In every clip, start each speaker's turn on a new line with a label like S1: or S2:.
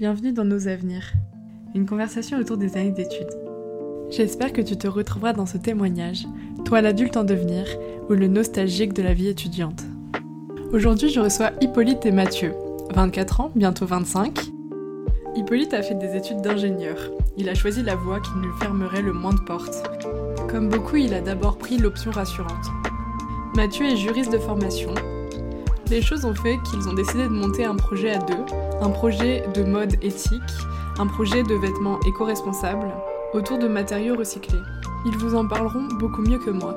S1: Bienvenue dans Nos Avenirs, une conversation autour des années d'études. J'espère que tu te retrouveras dans ce témoignage, toi l'adulte en devenir ou le nostalgique de la vie étudiante. Aujourd'hui, je reçois Hippolyte et Mathieu, 24 ans, bientôt 25. Hippolyte a fait des études d'ingénieur. Il a choisi la voie qui lui fermerait le moins de portes. Comme beaucoup, il a d'abord pris l'option rassurante. Mathieu est juriste de formation. Les choses ont fait qu'ils ont décidé de monter un projet à deux, un projet de mode éthique, un projet de vêtements éco-responsables, autour de matériaux recyclés. Ils vous en parleront beaucoup mieux que moi.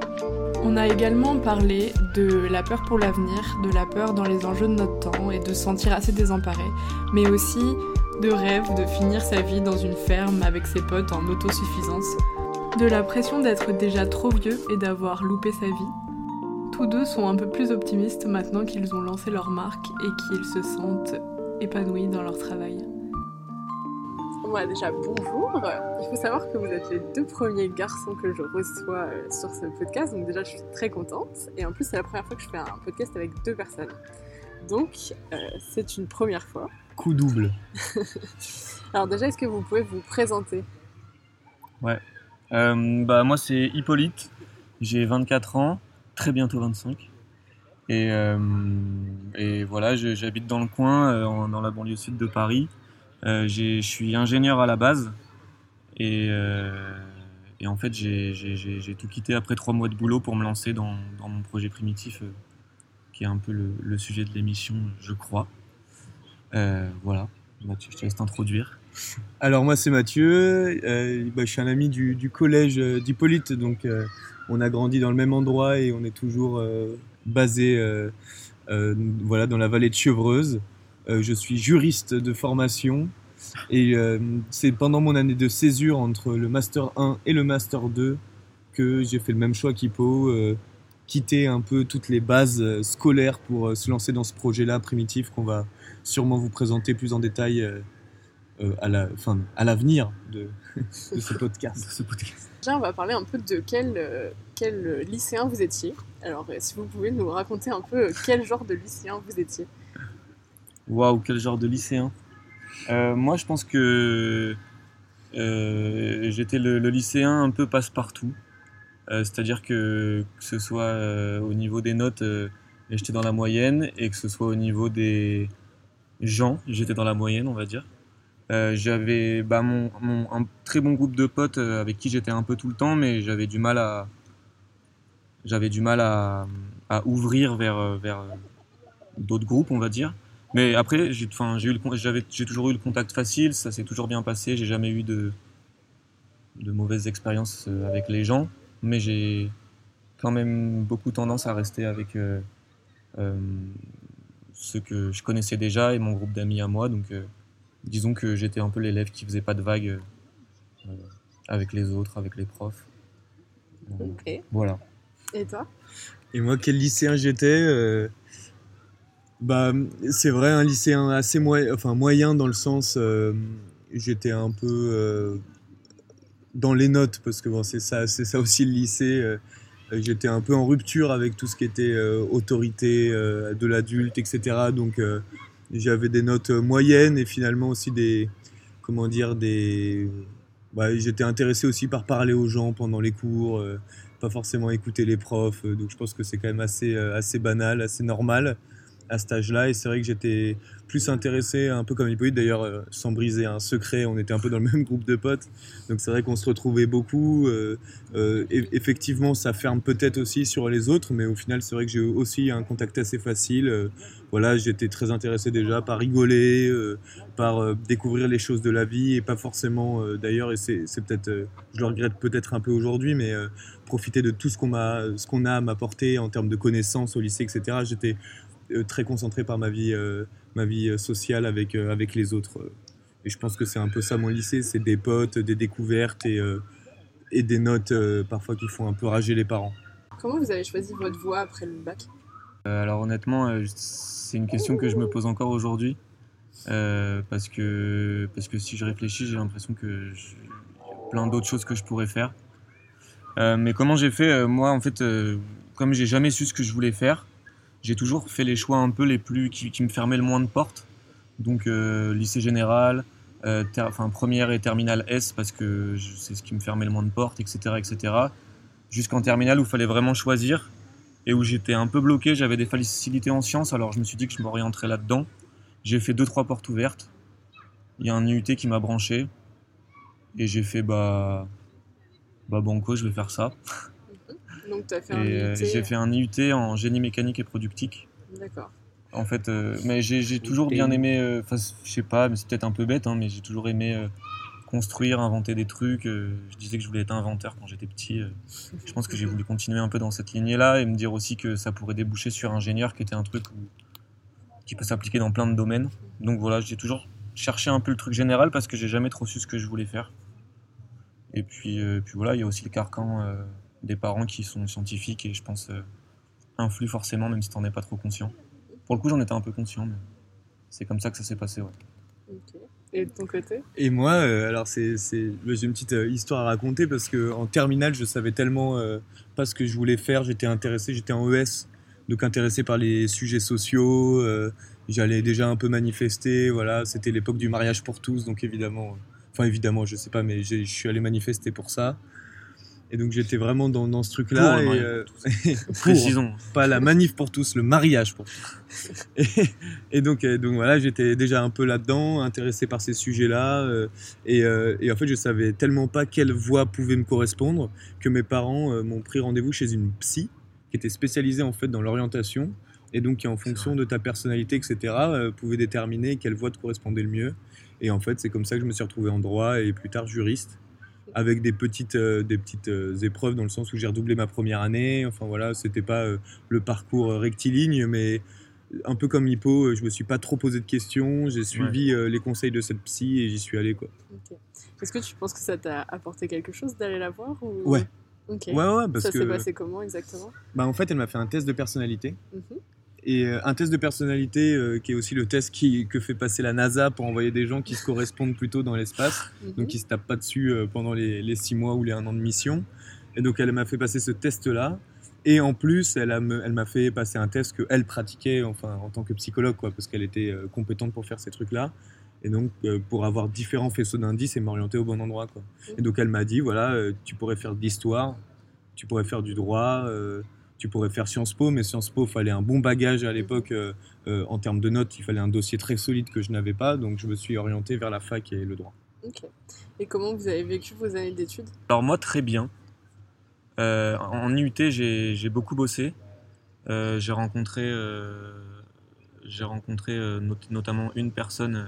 S1: On a également parlé de la peur pour l'avenir, de la peur dans les enjeux de notre temps et de se sentir assez désemparé, mais aussi de rêve de finir sa vie dans une ferme avec ses potes en autosuffisance, de la pression d'être déjà trop vieux et d'avoir loupé sa vie. Tous deux sont un peu plus optimistes maintenant qu'ils ont lancé leur marque et qu'ils se sentent épanouis dans leur travail.
S2: Moi déjà bonjour. Il faut savoir que vous êtes les deux premiers garçons que je reçois euh, sur ce podcast, donc déjà je suis très contente. Et en plus c'est la première fois que je fais un podcast avec deux personnes. Donc euh, c'est une première fois.
S3: Coup double.
S2: Alors déjà est-ce que vous pouvez vous présenter?
S3: Ouais. Euh, bah moi c'est Hippolyte, j'ai 24 ans, très bientôt 25. Et, euh, et voilà, j'habite dans le coin, euh, dans la banlieue sud de Paris. Euh, je suis ingénieur à la base. Et, en fait, j'ai- tout quitté après trois mois de boulot pour me lancer dans, mon projet primitif, qui est un peu le, sujet de l'émission, je crois. Voilà, Mathieu, je te laisse t'introduire.
S4: Alors moi c'est Mathieu, bah, je suis un ami du, collège d'Hippolyte, donc on a grandi dans le même endroit et on est toujours basé euh, euh, voilà, dans la vallée de Chevreuse. Euh, je suis juriste de formation et c'est pendant mon année de césure entre le Master 1 et le Master 2 que j'ai fait le même choix qu'Hippo, quitter un peu toutes les bases scolaires pour se lancer dans ce projet-là primitif qu'on va sûrement vous présenter plus en détail à la, enfin, à l'avenir de, de. Ce podcast.
S2: Déjà on va parler un peu de quel, euh, quel lycéen vous étiez. Alors euh, si vous pouvez nous raconter un peu euh, quel genre de lycéen vous étiez.
S3: Waouh, quel genre de lycéen. Euh, moi, je pense que euh, j'étais le, lycéen un peu passe-partout. Euh, C'est-à-dire que, que ce soit euh, au niveau des notes, euh, j'étais dans la moyenne, et que ce soit au niveau des gens, j'étais dans la moyenne, on va dire. Euh, j'avais bah, mon, mon- un très bon groupe de potes euh, avec qui j'étais un peu tout le temps, mais j'avais du mal à j'avais du mal à, à ouvrir vers, euh, vers d'autres groupes, on va dire. Mais après, j'ai enfin, j'ai eu le j'ai toujours eu le contact facile, ça s'est toujours bien passé, j'ai jamais eu de, de mauvaises expériences avec les gens, mais j'ai quand même beaucoup tendance à rester avec ceux que je connaissais déjà et mon groupe d'amis à moi. Donc, disons que j'étais un peu l'élève qui faisait pas de vagues euh, avec les autres, avec les profs.
S2: Ok.
S3: Voilà.
S2: Et toi?
S4: Et moi, quel lycéen j'étais euh, bah, C'est vrai, un lycéen assez moyen, enfin, moyen dans le sens, euh, j'étais un peu euh, dans les notes, parce que bon, c'est ça, c'est ça aussi le lycée. euh, j'étais un peu en rupture avec tout ce qui était euh, autorité euh, de l'adulte, etc. Donc, euh, j'avais des notes moyennes et finalement aussi des, comment dire, des... bah, j'étais intéressé aussi par parler aux gens pendant les cours. euh, pas forcément écouter les profs. euh, Donc je pense que c'est quand même assez, euh, assez banal, assez normal à cet âge-là. Et c'est vrai que j'étais plus intéressé, un peu comme Hippolyte d'ailleurs, euh, sans briser un secret, on était un peu dans le même groupe de potes. Donc c'est vrai qu'on se retrouvait beaucoup. euh, euh, effectivement, ça ferme peut-être aussi sur les autres, mais au final, c'est vrai que j'ai aussi un contact assez facile. voilà, j'étais très intéressé déjà par rigoler, par découvrir les choses de la vie et pas forcément d'ailleurs, et c'est peut-être, je le regrette peut-être un peu aujourd'hui, mais profiter de tout ce qu'on m'a, ce qu'on a à m'apporter en termes de connaissances au lycée, etc. J'étais très concentré par ma vie, euh, ma vie euh, sociale avec, euh, avec les autres. euh. Et je pense que c'est un peu ça mon lycée, c'est des potes, des découvertes et, euh, et des notes euh, parfois qui font un peu rager les parents.
S2: Comment vous avez choisi votre voie après le bac?
S3: Euh, alors honnêtement, euh, c'est une question que je me pose encore aujourd'hui. Euh, parce, que, parce que si je réfléchis, j'ai l'impression que je- il y a plein d'autres choses que je pourrais faire. Euh, mais comment j'ai fait? Euh, Moi, en fait, euh, comme j'ai jamais su ce que je voulais faire, j'ai toujours fait les choix un peu les plus qui, qui me fermaient le moins de portes. Donc lycée général, enfin première et terminale S parce que c'est ce qui me fermait le moins de portes, etc., etc. Jusqu'en terminale où il fallait vraiment choisir et où j'étais un peu bloqué. J'avais des facilités en sciences, alors je me suis dit que je m'orienterais là-dedans. J'ai fait deux trois portes ouvertes. Il y a un IUT qui m'a branché et j'ai fait bah bah banco, je vais faire ça.
S2: Donc tu as fait un IUT.
S3: J'ai fait un IUT en génie mécanique et productique.
S2: D'accord.
S3: En fait, euh, mais j'ai toujours bien aimé, euh, enfin, je sais pas, mais c'est peut-être un peu bête, hein, mais j'ai toujours aimé euh, construire, inventer des trucs. je disais que je voulais être inventeur quand j'étais petit. je pense que j'ai voulu continuer un peu dans cette lignée-là et me dire aussi que ça pourrait déboucher sur ingénieur, qui était un truc qui peut s'appliquer dans plein de domaines. Donc voilà, j'ai toujours cherché un peu le truc général parce que j'ai jamais trop su ce que je voulais faire. Et puis, puis voilà, il y a aussi le carcan des parents qui sont scientifiques et je pense influent forcément, même si tu n'en es pas trop conscient. Pour le coup, j'en étais un peu conscient, mais c'est comme ça que ça s'est passé. Ouais.
S2: Et de ton côté?
S4: Et moi, euh, alors c'est, j'ai une petite euh, histoire à raconter parce qu'en terminale, je savais tellement euh, pas ce que je voulais faire. J'étais intéressé, j'étais en ES, donc intéressé par les sujets sociaux. j'allais déjà un peu manifester. Voilà, c'était l'époque du mariage pour tous, donc évidemment, enfin évidemment, je sais pas, mais je suis allé manifester pour ça. Et donc j'étais vraiment dans, dans ce truc-là.
S3: et,
S4: euh,
S3: Précisons.
S4: Pas la manif pour tous, le mariage pour tous. et, donc, euh, donc voilà, j'étais déjà un peu là-dedans, intéressé par ces sujets-là. Euh, et, et, en fait, je savais tellement pas quelle voie pouvait me correspondre que mes parents m'ont pris rendez-vous chez une psy qui était spécialisée en fait dans l'orientation et donc qui en fonction de ta personnalité, etc., pouvait déterminer quelle voie te correspondait le mieux. Et en fait, c'est comme ça que je me suis retrouvé en droit et plus tard juriste avec des petites, euh, des petites euh, épreuves dans le sens où j'ai redoublé ma première année. Enfin voilà, c'était pas euh, le parcours rectiligne, mais un peu comme Hippo, je me suis pas trop posé de questions. J'ai suivi les conseils de cette psy et j'y suis allé quoi.
S2: Est-ce que tu penses que ça t'a apporté quelque chose d'aller la voir ou...
S4: Ouais. Ouais, ouais, parce
S2: ça
S4: s'est
S2: passé comment exactement?
S4: Bah, En fait, elle m'a fait un test de personnalité.
S2: Mhm.
S4: Et euh, un test de personnalité euh, qui est aussi le test qui, que fait passer la NASA pour envoyer des gens qui se correspondent plutôt dans l'espace, mhm. donc qui se tapent pas dessus euh, pendant les, les, six mois ou les un an de mission. Et donc elle m'a fait passer ce test-là. Et en plus, elle m'a fait passer un test qu'elle pratiquait enfin, en tant que psychologue, quoi, parce qu'elle était compétente pour faire ces trucs-là. Et donc, pour avoir différents faisceaux d'indices et m'orienter au bon endroit. Quoi. Et donc, elle m'a dit voilà, tu pourrais faire de l'histoire, tu pourrais faire du droit, tu pourrais faire Sciences Po, mais Sciences Po, il fallait un bon bagage à l'époque euh, euh, en termes de notes. Il fallait un dossier très solide que je n'avais pas, donc je me suis orienté vers la fac et le droit.
S2: Ok. Et comment vous avez vécu vos années d'études?
S3: Alors moi, très bien. Euh, en IUT, j'ai beaucoup bossé. j'ai rencontré, j'ai rencontré notamment une personne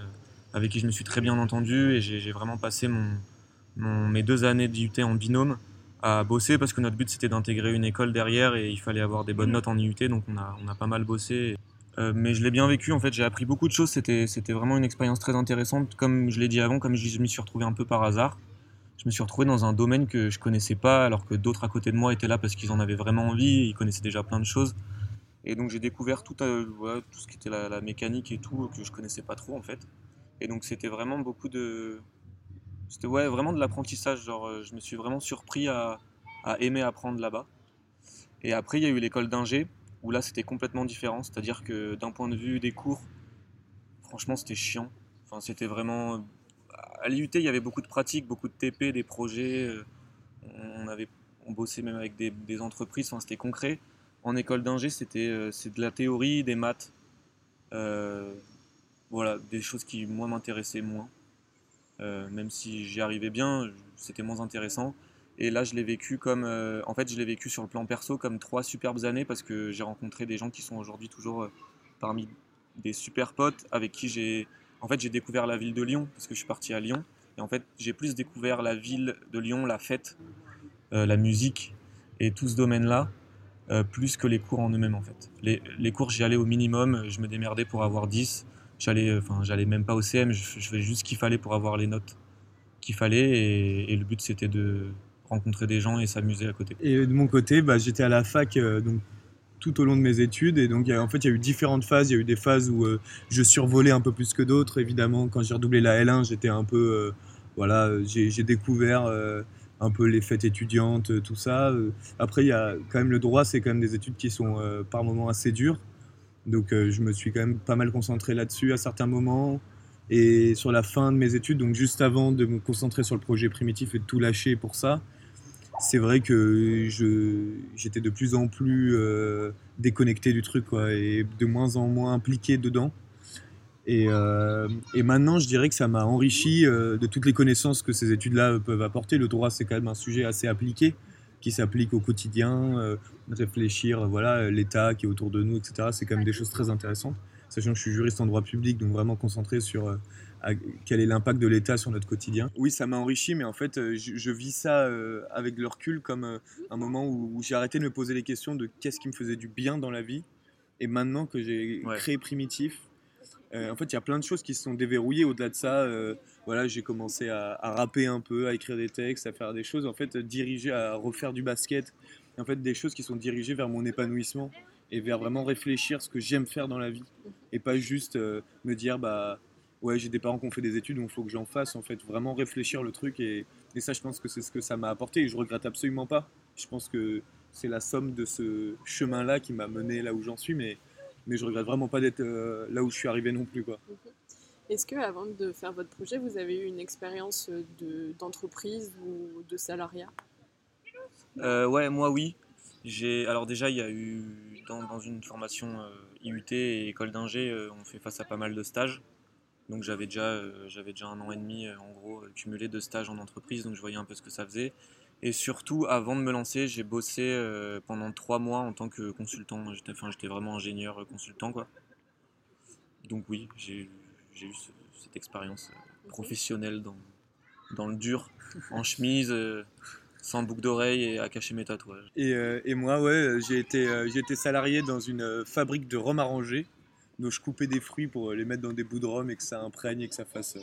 S3: avec qui je me suis très bien entendu et j'ai vraiment passé mon, mes deux années d'IUT en binôme à bosser parce que notre but c'était d'intégrer une école derrière et il fallait avoir des bonnes notes en IUT donc on a, on a pas mal bossé. Euh, mais je l'ai bien vécu en fait, j'ai appris beaucoup de choses, c'était, c'était vraiment une expérience très intéressante. Comme je l'ai dit avant, comme je m'y suis retrouvé un peu par hasard, je me suis retrouvé dans un domaine que je connaissais pas alors que d'autres à côté de moi étaient là parce qu'ils en avaient vraiment envie, ils connaissaient déjà plein de choses. Et donc j'ai découvert tout, euh, tout ce qui était la, la, mécanique et tout que je connaissais pas trop en fait. Et donc c'était vraiment beaucoup de, c'était ouais, vraiment de l'apprentissage. Genre, euh, je me suis vraiment surpris à, aimer apprendre là-bas. Et après, il y a eu l'école d'ingé, où là, c'était complètement différent. C'est-à-dire que d'un point de vue des cours, franchement, c'était chiant. Enfin, c'était vraiment. À l'IUT, il y avait beaucoup de pratiques, beaucoup de TP, des projets. Euh, on, avait, on bossait même avec des, entreprises, enfin, c'était concret. En école d'ingé, c'était euh, de la théorie, des maths. voilà, des choses qui, moi, m'intéressaient moins. Euh, même si j'y arrivais bien, c'était moins intéressant. Et là, je l'ai vécu comme, euh, en fait, je l'ai vécu sur le plan perso comme trois superbes années parce que j'ai rencontré des gens qui sont aujourd'hui toujours euh, parmi des super potes avec qui j'ai, en fait, j'ai découvert la ville de Lyon parce que je suis parti à Lyon. Et en fait, j'ai plus découvert la ville de Lyon, la fête, la musique et tout ce domaine-là, plus que les cours en eux-mêmes en fait. Les, les cours, j'y allais au minimum, je me démerdais pour avoir 10 j'allais euh, enfin j'allais même pas au CM je, faisais juste ce qu'il fallait pour avoir les notes qu'il fallait et, le but c'était de rencontrer des gens et s'amuser à côté.
S4: Et de mon côté bah, j'étais à la fac euh, donc tout au long de mes études et donc en fait il y a eu différentes phases. Il y a eu des phases où euh, je survolais un peu plus que d'autres. Évidemment quand j'ai redoublé la L1 j'étais un peu voilà j'ai découvert un peu les fêtes étudiantes tout ça. Après il y a quand même le droit c'est quand même des études qui sont par moments assez dures Donc euh, je me suis quand même pas mal concentré là-dessus à certains moments. Et sur la fin de mes études, donc juste avant de me concentrer sur le projet primitif et de tout lâcher pour ça, c'est vrai que j'étais de plus en plus euh, déconnecté du truc et de moins en moins impliqué dedans. Et, euh, et maintenant, je dirais que ça m'a enrichi de toutes les connaissances que ces études-là peuvent apporter. Le droit, c'est quand même un sujet assez appliqué qui s'applique au quotidien, euh, réfléchir, voilà, l'État qui est autour de nous, etc. C'est quand même des choses très intéressantes. Sachant que je suis juriste en droit public, donc vraiment concentré sur euh, quel est l'impact de l'État sur notre quotidien. Oui, ça m'a enrichi, mais en fait, euh, je, vis ça avec le recul comme un moment où, j'ai arrêté de me poser les questions de qu'est-ce qui me faisait du bien dans la vie. Et maintenant que j'ai créé Primitif, en fait, il y a plein de choses qui se sont déverrouillées au-delà de ça voilà, j'ai commencé à, rapper un peu, à écrire des textes, à faire des choses, en fait, dirigées à refaire du basket, en fait, des choses qui sont dirigées vers mon épanouissement et vers vraiment réfléchir ce que j'aime faire dans la vie. Et pas juste euh, me dire bah ouais j'ai des parents qui ont fait des études donc il faut que j'en fasse en fait. Vraiment réfléchir le truc et, et ça je pense que c'est ce que ça m'a apporté et je regrette absolument pas. Je pense que c'est la somme de ce chemin là qui m'a mené là où j'en suis mais mais je regrette vraiment pas d'être euh, là où je suis arrivé non plus quoi.
S2: Est-ce que avant de faire votre projet, vous avez eu une expérience d'entreprise ou de salariat?
S3: Euh, Ouais, moi oui. Alors déjà il y a eu dans, une formation euh, IUT et école d'ingé, euh, on fait face à pas mal de stages. Donc j'avais déjà j'avais déjà un an et demi en gros cumulé de stages en entreprise, donc je voyais un peu ce que ça faisait. Et surtout, avant de me lancer, j'ai bossé pendant trois mois en tant que consultant. Enfin, j'étais vraiment ingénieur consultant, quoi. Donc oui, j'ai j'ai eu cette expérience euh, professionnelle dans, dans le dur, en chemise, euh, sans boucle d'oreille et à cacher mes tatouages.
S4: Et, euh, et moi, ouais, j'ai été, j'ai été salarié dans une fabrique de rhum arrangé. Donc je coupais des fruits pour les mettre dans des bouts de rhum et que ça imprègne et que ça fasse,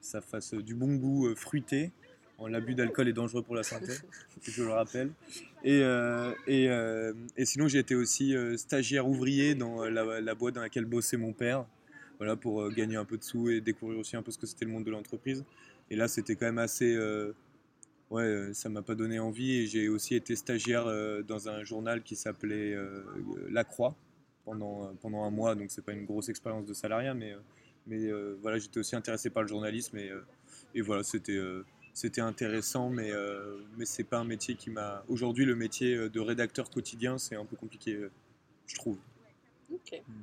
S4: ça fasse du bon goût fruité. L'abus d'alcool est dangereux pour la santé, je le rappelle. Et, et, et sinon, j'ai été aussi stagiaire ouvrier dans la, la, boîte dans laquelle bossait mon père voilà, pour euh, gagner un peu de sous et découvrir aussi un peu ce que c'était le monde de l'entreprise. Et là, c'était quand même assez. Euh, ouais, euh, ça m'a pas donné envie. Et j'ai aussi été stagiaire dans un journal qui s'appelait La Croix pendant, pendant un mois. Donc, c'est pas une grosse expérience de salariat, mais, mais voilà, j'étais aussi intéressé par le journalisme. Et, et voilà, c'était. c'était intéressant, mais, mais c'est pas un métier qui m'a. Aujourd'hui, le métier de rédacteur quotidien, c'est un peu compliqué, je trouve.
S2: Ok. Mm.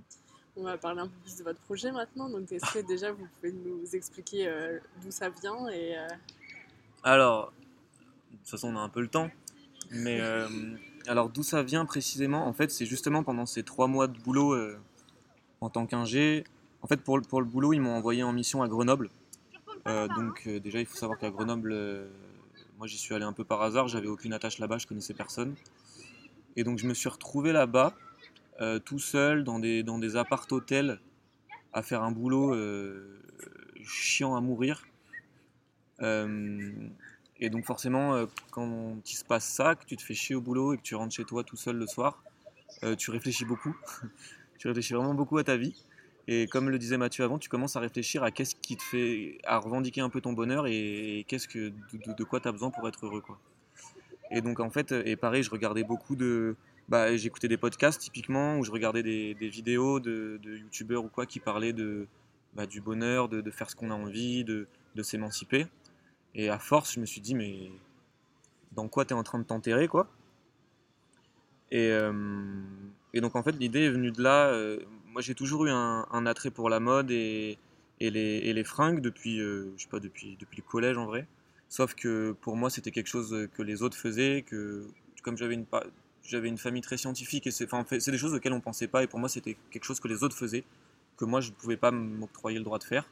S2: On va parler un peu plus de votre projet maintenant. Donc, est-ce que déjà vous pouvez nous expliquer euh, d'où ça vient et euh,
S3: Alors, de toute façon, on a un peu le temps. Mais euh, alors, d'où ça vient précisément? En fait, c'est justement pendant ces trois mois de boulot en tant qu'ingé. En fait, pour, pour le boulot, ils m'ont envoyé en mission à Grenoble. donc, déjà, il faut savoir qu'à Grenoble, moi, j'y suis allé un peu par hasard. J'avais aucune attache là-bas, je connaissais personne. Et donc, je me suis retrouvé là-bas euh, tout seul dans des, dans des appart-hôtels à faire un boulot euh, chiant à mourir. Euh, et donc forcément, quand il se passe ça, que tu te fais chier au boulot et que tu rentres chez toi tout seul le soir, tu réfléchis beaucoup. tu réfléchis vraiment beaucoup à ta vie. Et comme le disait Mathieu avant, tu commences à réfléchir à qu'est-ce qui te fait, à revendiquer un peu ton bonheur et, qu'est-ce que, de, de quoi tu as besoin pour être heureux. Quoi. Et donc en fait, et pareil, je regardais beaucoup de, bah, j'écoutais des podcasts typiquement, où je regardais des, vidéos de, youtubeurs ou quoi qui parlaient de, bah, du bonheur, de, faire ce qu'on a envie, de, s'émanciper. Et à force, je me suis dit, mais dans quoi tu es en train de t'enterrer, quoi? Et, euh, et, donc en fait, l'idée est venue de là. Euh, moi, j'ai toujours eu un, attrait pour la mode et, et, les, et les, fringues depuis, euh, je sais pas, depuis, depuis le collège en vrai. Sauf que pour moi, c'était quelque chose que les autres faisaient, que comme j'avais une, j'avais une famille très scientifique et c'est enfin, des choses auxquelles on pensait pas et pour moi c'était quelque chose que les autres faisaient que moi je ne pouvais pas m'octroyer le droit de faire.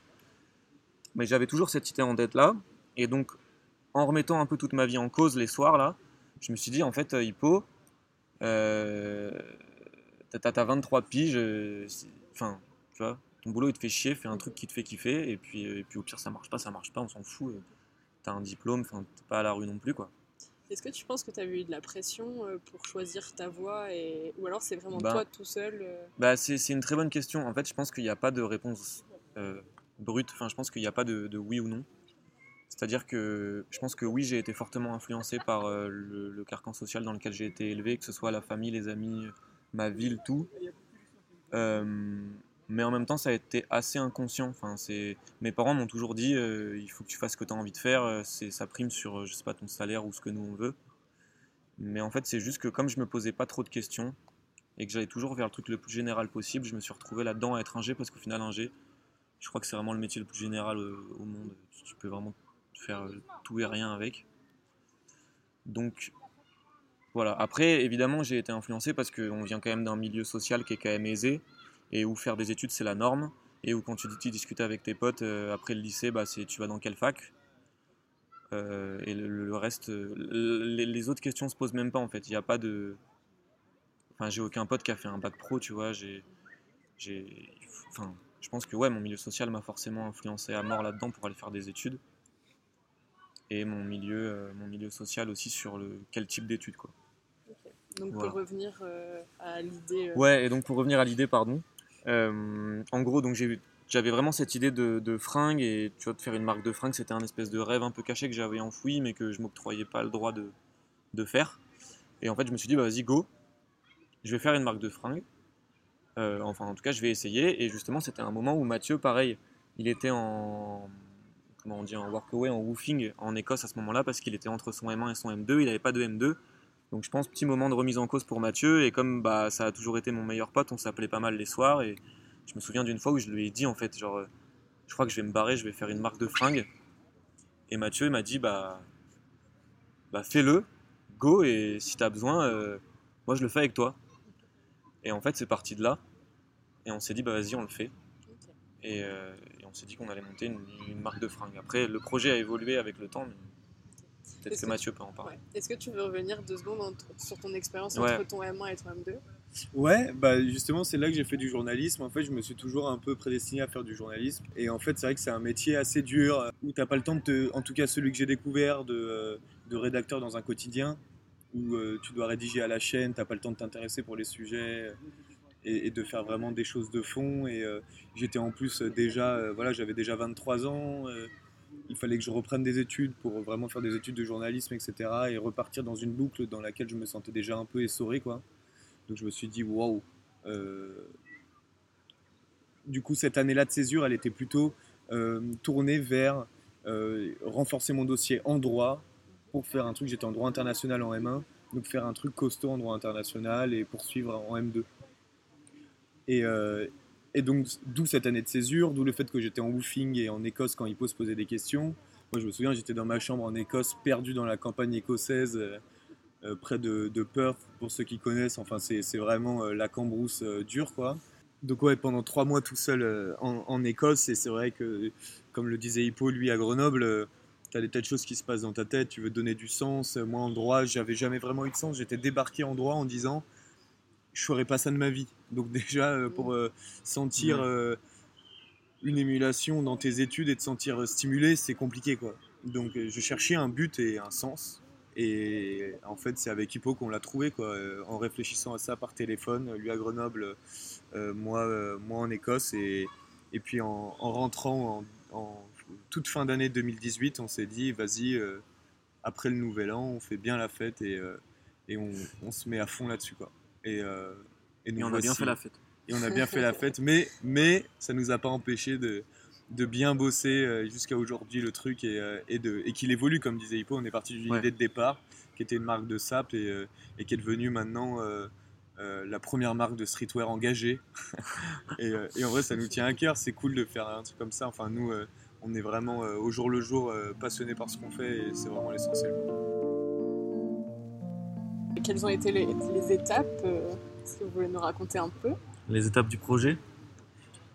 S3: Mais j'avais toujours cette idée en tête là et donc en remettant un peu toute ma vie en cause les soirs là je me suis dit en fait euh, Hippo euh, t'as 23 piges euh, enfin tu vois ton boulot il te fait chier fais un truc qui te fait kiffer et puis, et puis au pire ça marche pas ça marche pas on s'en fout t'as un diplôme t'es pas à la rue non plus quoi
S2: est-ce que tu penses que tu as eu de la pression euh, pour choisir ta voie et... ou alors c'est vraiment bah. toi tout seul euh?
S3: bah, c'est, une très bonne question. En fait, je pense qu'il n'y a pas de réponse euh, brute. Enfin, je pense qu'il n'y a pas de, oui ou non. C'est-à-dire que je pense que oui, j'ai été fortement influencé par le, carcan social dans lequel j'ai été élevé, que ce soit la famille, les amis, ma ville, tout. Mais en même temps, ça a été assez inconscient. Enfin, c'est... Mes parents m'ont toujours dit il faut que tu fasses ce que tu as envie de faire, c'est, ça prime sur je sais pas, ton salaire ou ce que nous on veut. Mais en fait, c'est juste que comme je me posais pas trop de questions et que j'allais toujours vers le truc le plus général possible, je me suis retrouvé là-dedans à être ingé parce qu'au final, ingé, je crois que c'est vraiment le métier le plus général au monde. Tu peux vraiment faire tout et rien avec. Donc voilà. Après, évidemment, j'ai été influencé parce qu'on vient quand même d'un milieu social qui est quand même aisé et où faire des études c'est la norme et où quand tu, discutes avec tes potes euh, après le lycée, bah, c'est tu vas dans quelle fac? Euh, et le, reste, les, autres questions se posent même pas en fait. Il n'y a pas de, enfin j'ai aucun pote qui a fait un bac pro, tu vois. J'ai, j'ai, enfin, je pense que ouais, mon milieu social m'a forcément influencé à mort là-dedans pour aller faire des études et mon milieu, euh, mon milieu social aussi sur le quel type d'études quoi.
S2: Donc pour revenir euh, à l'idée.
S3: Euh, ouais, et donc pour revenir à l'idée, pardon. En gros, donc j'avais vraiment cette idée de, fringues et tu de faire une marque de fringues, c'était un espèce de rêve un peu caché que j'avais enfoui mais que je m'octroyais pas le droit de, faire. Et en fait, je me suis dit bah vas-y go, je vais faire une marque de fringues. enfin, en tout cas, je vais essayer. Et justement, c'était un moment où Mathieu, pareil, il était en comment on dit, en workaway, en woofing en Écosse à ce moment-là parce qu'il était entre son M1 et son M2, il n'avait pas de M2. Donc je pense petit moment de remise en cause pour Mathieu et comme bah, ça a toujours été mon meilleur pote, on s'appelait pas mal les soirs et je me souviens d'une fois où je lui ai dit en fait genre je crois que je vais me barrer, je vais faire une marque de fringues et Mathieu m'a dit bah bah fais-le, go et si t'as besoin euh, moi je le fais avec toi. Et en fait c'est parti de là et on s'est dit bah vas-y on le fait. Et, euh, on s'est dit qu'on allait monter une, marque de fringues. Après, le projet a évolué avec le temps, mais peut-être que, Mathieu peut en parler.
S2: Est-ce que tu veux revenir deux secondes sur ton expérience entre ton M1 et ton M2
S4: Ouais, bah justement, c'est là que j'ai fait du journalisme. En fait, je me suis toujours un peu prédestiné à faire du journalisme. Et en fait, c'est vrai que c'est un métier assez dur où t'as pas le temps de te. En tout cas, celui que j'ai découvert de, euh, de, rédacteur dans un quotidien où euh, tu dois rédiger à la chaîne, t'as pas le temps de t'intéresser pour les sujets et, de faire vraiment des choses de fond. Et euh, j'étais en plus déjà, euh, voilà, j'avais déjà 23 ans. Euh, il fallait que je reprenne des études pour vraiment faire des études de journalisme, etc. Et repartir dans une boucle dans laquelle je me sentais déjà un peu essoré, quoi. Donc je me suis dit, waouh. Du coup, cette année-là de césure, elle était plutôt tournée vers renforcer mon dossier en droit pour faire un truc. J'étais en droit international en M1, donc faire un truc costaud en droit international et poursuivre en M2. Euh, et, donc, d'où cette année de césure, d'où le fait que j'étais en woofing et en Écosse quand Hippo se posait des questions. Moi, je me souviens, j'étais dans ma chambre en Écosse, perdu dans la campagne écossaise, euh, euh, près de, Perth, pour ceux qui connaissent. Enfin, c'est vraiment la cambrousse dure, quoi. Donc, ouais, pendant trois mois tout seul en, Écosse, et c'est vrai que, comme le disait Hippo, lui à Grenoble, tu as des tas de choses qui se passent dans ta tête, tu veux donner du sens. Moi, en droit, j'avais jamais vraiment eu de sens. J'étais débarqué en droit en disant je ferais pas ça de ma vie. Donc déjà, euh, pour euh, sentir euh, une émulation dans tes études et te sentir stimulé, c'est compliqué quoi. Donc je cherchais un but et un sens. Et en fait, c'est avec Hippo qu'on l'a trouvé quoi. En réfléchissant à ça par téléphone, lui à Grenoble, moi, moi en Écosse, et, et puis en, rentrant en, toute fin d'année 2018, on s'est dit, vas-y, après le nouvel an, on fait bien la fête et, et on, on, se met à fond là-dessus quoi.
S3: Euh, et, on a bien fait la fête.
S4: Et on a bien fait la fête, mais, mais ça nous a pas empêché de, de bien bosser euh, jusqu'à aujourd'hui le truc et, euh, et, et qu'il évolue, comme disait Hippo. On est parti d'une idée de départ qui était une marque de sap et, et qui est devenue maintenant la première marque de streetwear engagée. et, en vrai, ça nous tient à cœur. C'est cool de faire un truc comme ça. Enfin, nous, on est vraiment au jour le jour passionnés par ce qu'on fait et c'est vraiment l'essentiel
S2: quelles ont été les, étapes euh, Est-ce que vous voulez nous raconter un peu?
S3: Les étapes du projet?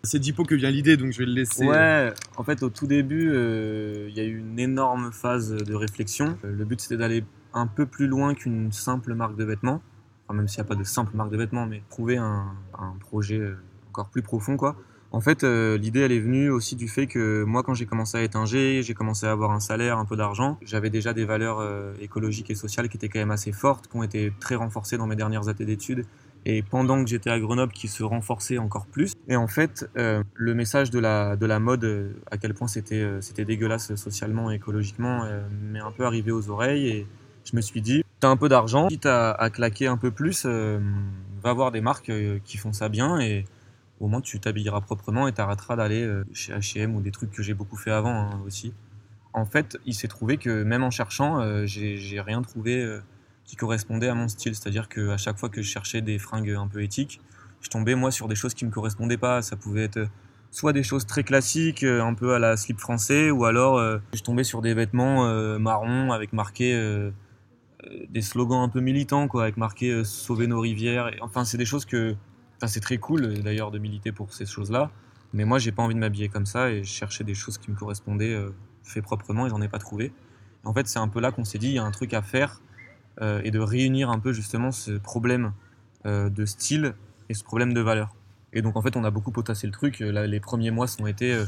S4: C'est Dipo que vient l'idée, donc je vais le laisser.
S3: Ouais, en fait, au tout début, euh, il y a eu une énorme phase de réflexion. Euh, le but, c'était d'aller un peu plus loin qu'une simple marque de vêtements. Enfin, même s'il n'y a pas de simple marque de vêtements, mais trouver un, un projet encore plus profond, quoi. En fait, euh, l'idée, elle est venue aussi du fait que moi, quand j'ai commencé à être ingé, j'ai commencé à avoir un salaire, un peu d'argent. J'avais déjà des valeurs euh, écologiques et sociales qui étaient quand même assez fortes, qui ont été très renforcées dans mes dernières années d'études. Et pendant que j'étais à Grenoble, qui se renforçaient encore plus. Et en fait, euh, le message de la, de la mode, à quel point c'était c'était dégueulasse socialement et écologiquement, m'est un peu arrivé aux oreilles. Et je me suis dit, t'as un peu d'argent, quitte à, à, claquer un peu plus, va voir des marques qui font ça bien. Et, au moins tu t'habilleras proprement et t'arrêteras d'aller euh, chez H&M ou des trucs que j'ai beaucoup fait avant hein, aussi. En fait, il s'est trouvé que même en cherchant, euh, j'ai rien trouvé euh, qui correspondait à mon style. C'est-à-dire qu'à chaque fois que je cherchais des fringues un peu éthiques, je tombais moi sur des choses qui me correspondaient pas. Ça pouvait être soit des choses très classiques, un peu à la slip français, ou alors je tombais sur des vêtements marrons avec marqué des slogans un peu militants, quoi, avec marqué Sauver nos rivières. Enfin, c'est des choses que. Enfin, c'est très cool euh, d'ailleurs de militer pour ces choses-là. Mais moi, j'ai pas envie de m'habiller comme ça et je cherchais des choses qui me correspondaient euh, fait proprement et j'en ai pas trouvé. En fait, c'est un peu là qu'on s'est dit, il y a un truc à faire euh, et de réunir un peu justement ce problème euh, de style et ce problème de valeur. Et donc en fait, on a beaucoup potassé le truc. Là, les premiers mois sont été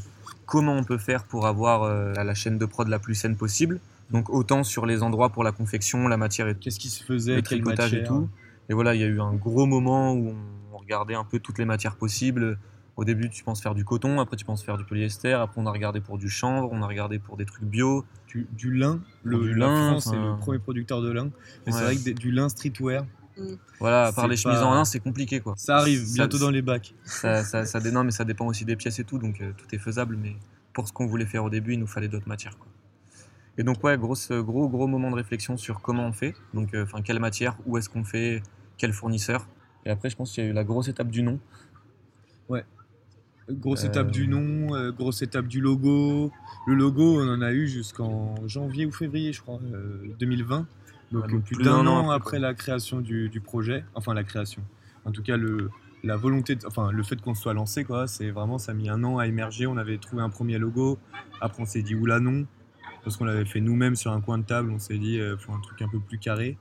S3: comment on peut faire pour avoir la chaîne de prod la plus saine possible. Donc autant sur les endroits pour la confection, la matière et
S4: Qu'est-ce qui se faisait
S3: le tricotage et tout. Et voilà, il y a eu un gros moment où on regardait un peu toutes les matières possibles. Au début, tu penses faire du coton, après tu penses faire du polyester, après on a regardé pour du chanvre, on a regardé pour des trucs bio.
S4: du, du lin. Le,
S3: Du
S4: la
S3: lin,
S4: France est
S3: enfin-
S4: le premier producteur de lin. Mais c'est
S3: Ouais.
S4: vrai que des- du lin streetwear,
S3: Voilà, à part les chemises
S4: pas-
S3: en lin, c'est compliqué quoi.
S4: ça arrive
S3: Ça-
S4: bientôt dans les bacs.
S3: Ça, ça, ça, non, mais ça dépend aussi des pièces et tout, donc euh, tout est faisable. Mais pour ce qu'on voulait faire au début, il nous fallait d'autres matières. Quoi. Et donc, ouais, grosse, gros, gros moment de réflexion sur comment on fait. Donc, euh, enfin, quelle matière, où est-ce qu'on fait, quel fournisseur. Et après, je pense qu'il y a eu la grosse étape du nom.
S4: Grosse
S3: Euh,
S4: étape du nom, euh, grosse étape du logo. Le logo, on en a eu jusqu'en janvier ou février, je crois, euh, 2020. Donc,
S3: Ouais, donc
S4: plus
S3: plus
S4: d'un an
S3: an
S4: après,
S3: quoi.
S4: la création du, du projet. Enfin, la création. En tout cas, le, la volonté, de- enfin, le fait qu'on soit lancé, quoi, c'est vraiment, ça a mis un an à émerger. On avait trouvé un premier logo. Après, on s'est dit, oula, non. Parce qu'on l'avait fait nous-mêmes sur un coin de table. On s'est dit, il faut un truc un peu plus carré.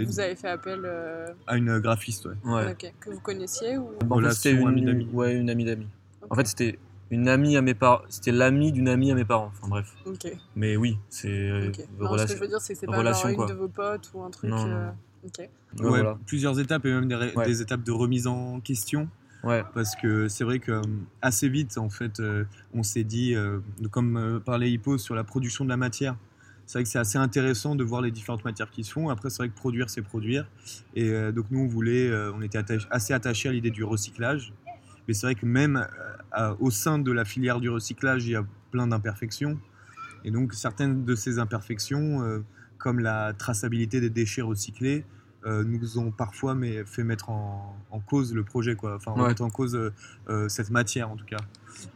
S4: Et-
S2: vous avez fait appel euh,
S4: À une graphiste, ouais.
S3: Ouais.
S2: ok, que vous connaissiez ou
S3: En fait, c'était une
S4: amie d'amis.
S3: Ouais, une amie d'amis. En fait, c'était une amie à mes parents. C'était l'amie d'une amie à mes parents. Enfin, bref.
S2: Ok.
S3: Mais oui, c'est euh,
S2: ok.
S3: de
S2: Non, ce que je veux dire, c'est que c'est pas
S3: relation,
S2: genre une
S3: quoi.
S2: de vos potes ou un truc.
S3: Non,
S2: euh. Ok.
S3: Ouais,
S4: Ouais,
S3: voilà.
S4: plusieurs étapes et même des, ré-
S3: Ouais.
S4: des étapes de remise en question.
S3: Ouais.
S4: parce que c'est vrai que assez vite en fait euh, on s'est dit euh, comme euh, parlait Hippo sur la production de la matière c'est vrai que c'est assez intéressant de voir les différentes matières qui se font après c'est vrai que produire c'est produire et euh, donc nous on voulait euh, on était attaché- assez attachés à l'idée du recyclage mais c'est vrai que même euh, au sein de la filière du recyclage il y a plein d'imperfections et donc certaines de ces imperfections comme la traçabilité des déchets recyclés nous ont parfois mais, fait mettre en, en cause le projet, quoi. Enfin,
S3: Ouais.
S4: remettre en cause cette matière en tout cas.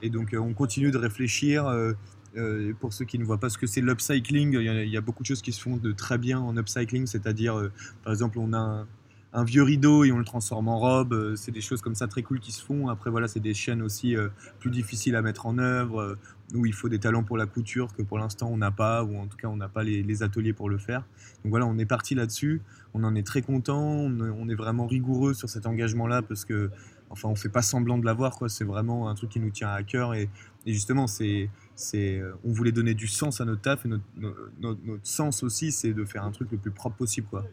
S4: Et donc on continue de réfléchir. Euh, pour ceux qui ne voient pas ce que c'est l'upcycling, il y, a- beaucoup de choses qui se font de très bien en upcycling, c'est-à-dire euh, par exemple on a un, vieux rideau et on le transforme en robe, euh, c'est des choses comme ça très cool qui se font. Après voilà, c'est des chaînes aussi euh, plus difficiles à mettre en œuvre, où il faut des talents pour la couture que pour l'instant on n'a pas, ou en tout cas on n'a pas les, ateliers pour le faire. Donc voilà, on est parti là-dessus, on en est très content, on, est vraiment rigoureux sur cet engagement-là parce que, enfin, on fait pas semblant de l'avoir. C'est vraiment un truc qui nous tient à cœur et justement, c'est, c'est, euh, on voulait donner du sens à notre taf et notre, no- notre, notre sens aussi, c'est de faire un truc le plus propre possible, quoi.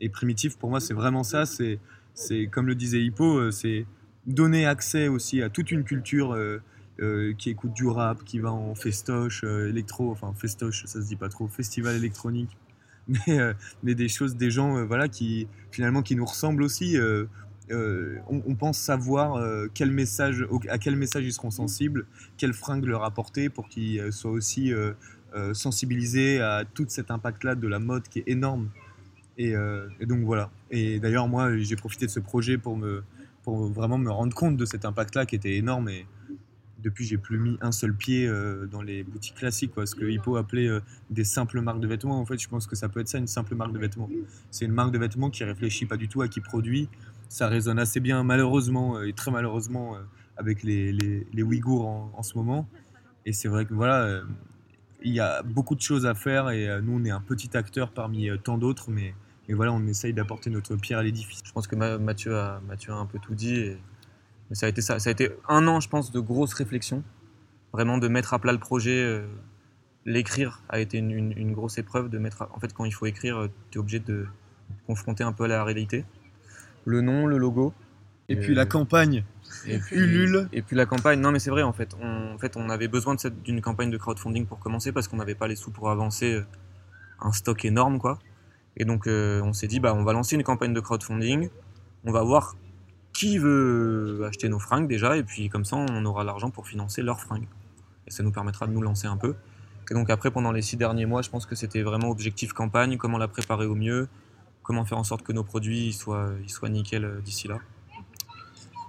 S4: Et primitif, pour moi, c'est vraiment ça. C'est, c'est comme le disait Hippo, euh, c'est donner accès aussi à toute une culture. euh, qui écoute du rap, qui va en festoche, électro, enfin festoche, ça se dit pas trop, festival électronique, mais, mais des choses, des gens, voilà, qui finalement qui nous ressemblent aussi. Euh, on, pense savoir euh, quel message, à quel message ils seront sensibles, quelle fringue leur apporter pour qu'ils euh, soient aussi sensibilisés à tout cet impact-là de la mode qui est énorme. Et, donc voilà. Et d'ailleurs, moi, j'ai profité de ce projet pour me, pour vraiment me rendre compte de cet impact-là qui était énorme. Et depuis, j'ai plus mis un seul pied dans les boutiques classiques, quoi. Ce que Hippo appelait des simples marques de vêtements. En fait, je pense que ça peut être ça, une simple marque de vêtements. C'est une marque de vêtements qui réfléchit pas du tout à qui produit. Ça résonne assez bien, malheureusement, euh, et très malheureusement, euh, avec les, les, les Ouïghours en, en ce moment. Et c'est vrai que voilà, euh, il y a beaucoup de choses à faire et nous, on est un petit acteur parmi tant d'autres, mais, mais voilà, on essaye d'apporter notre pierre à l'édifice.
S3: Je pense que Ma- Mathieu a, Mathieu a un peu tout dit. Mais ça a été ça. A été un an, je pense, de grosses réflexions. Vraiment de mettre à plat le projet. L'écrire a été une, une- grosse épreuve. De mettre En fait, quand il faut écrire, tu es obligé de te confronter un peu à la réalité. Le nom, le logo.
S4: Et puis la campagne,
S3: Et puis,
S4: Ulule.
S3: Et puis la campagne, non mais c'est vrai en fait. On, en fait, on avait besoin d'une campagne de crowdfunding pour commencer parce qu'on n'avait pas les sous pour avancer euh, un stock énorme quoi. Et donc euh, on s'est dit bah on va lancer une campagne de crowdfunding. On va voir qui veut acheter nos fringues déjà, et puis comme ça, on aura l'argent pour financer leurs fringues. Et ça nous permettra de nous lancer un peu. Et donc après, pendant les six derniers mois, je pense que c'était vraiment objectif campagne, comment la préparer au mieux, comment faire en sorte que nos produits soient, ils soient nickel euh, d'ici là.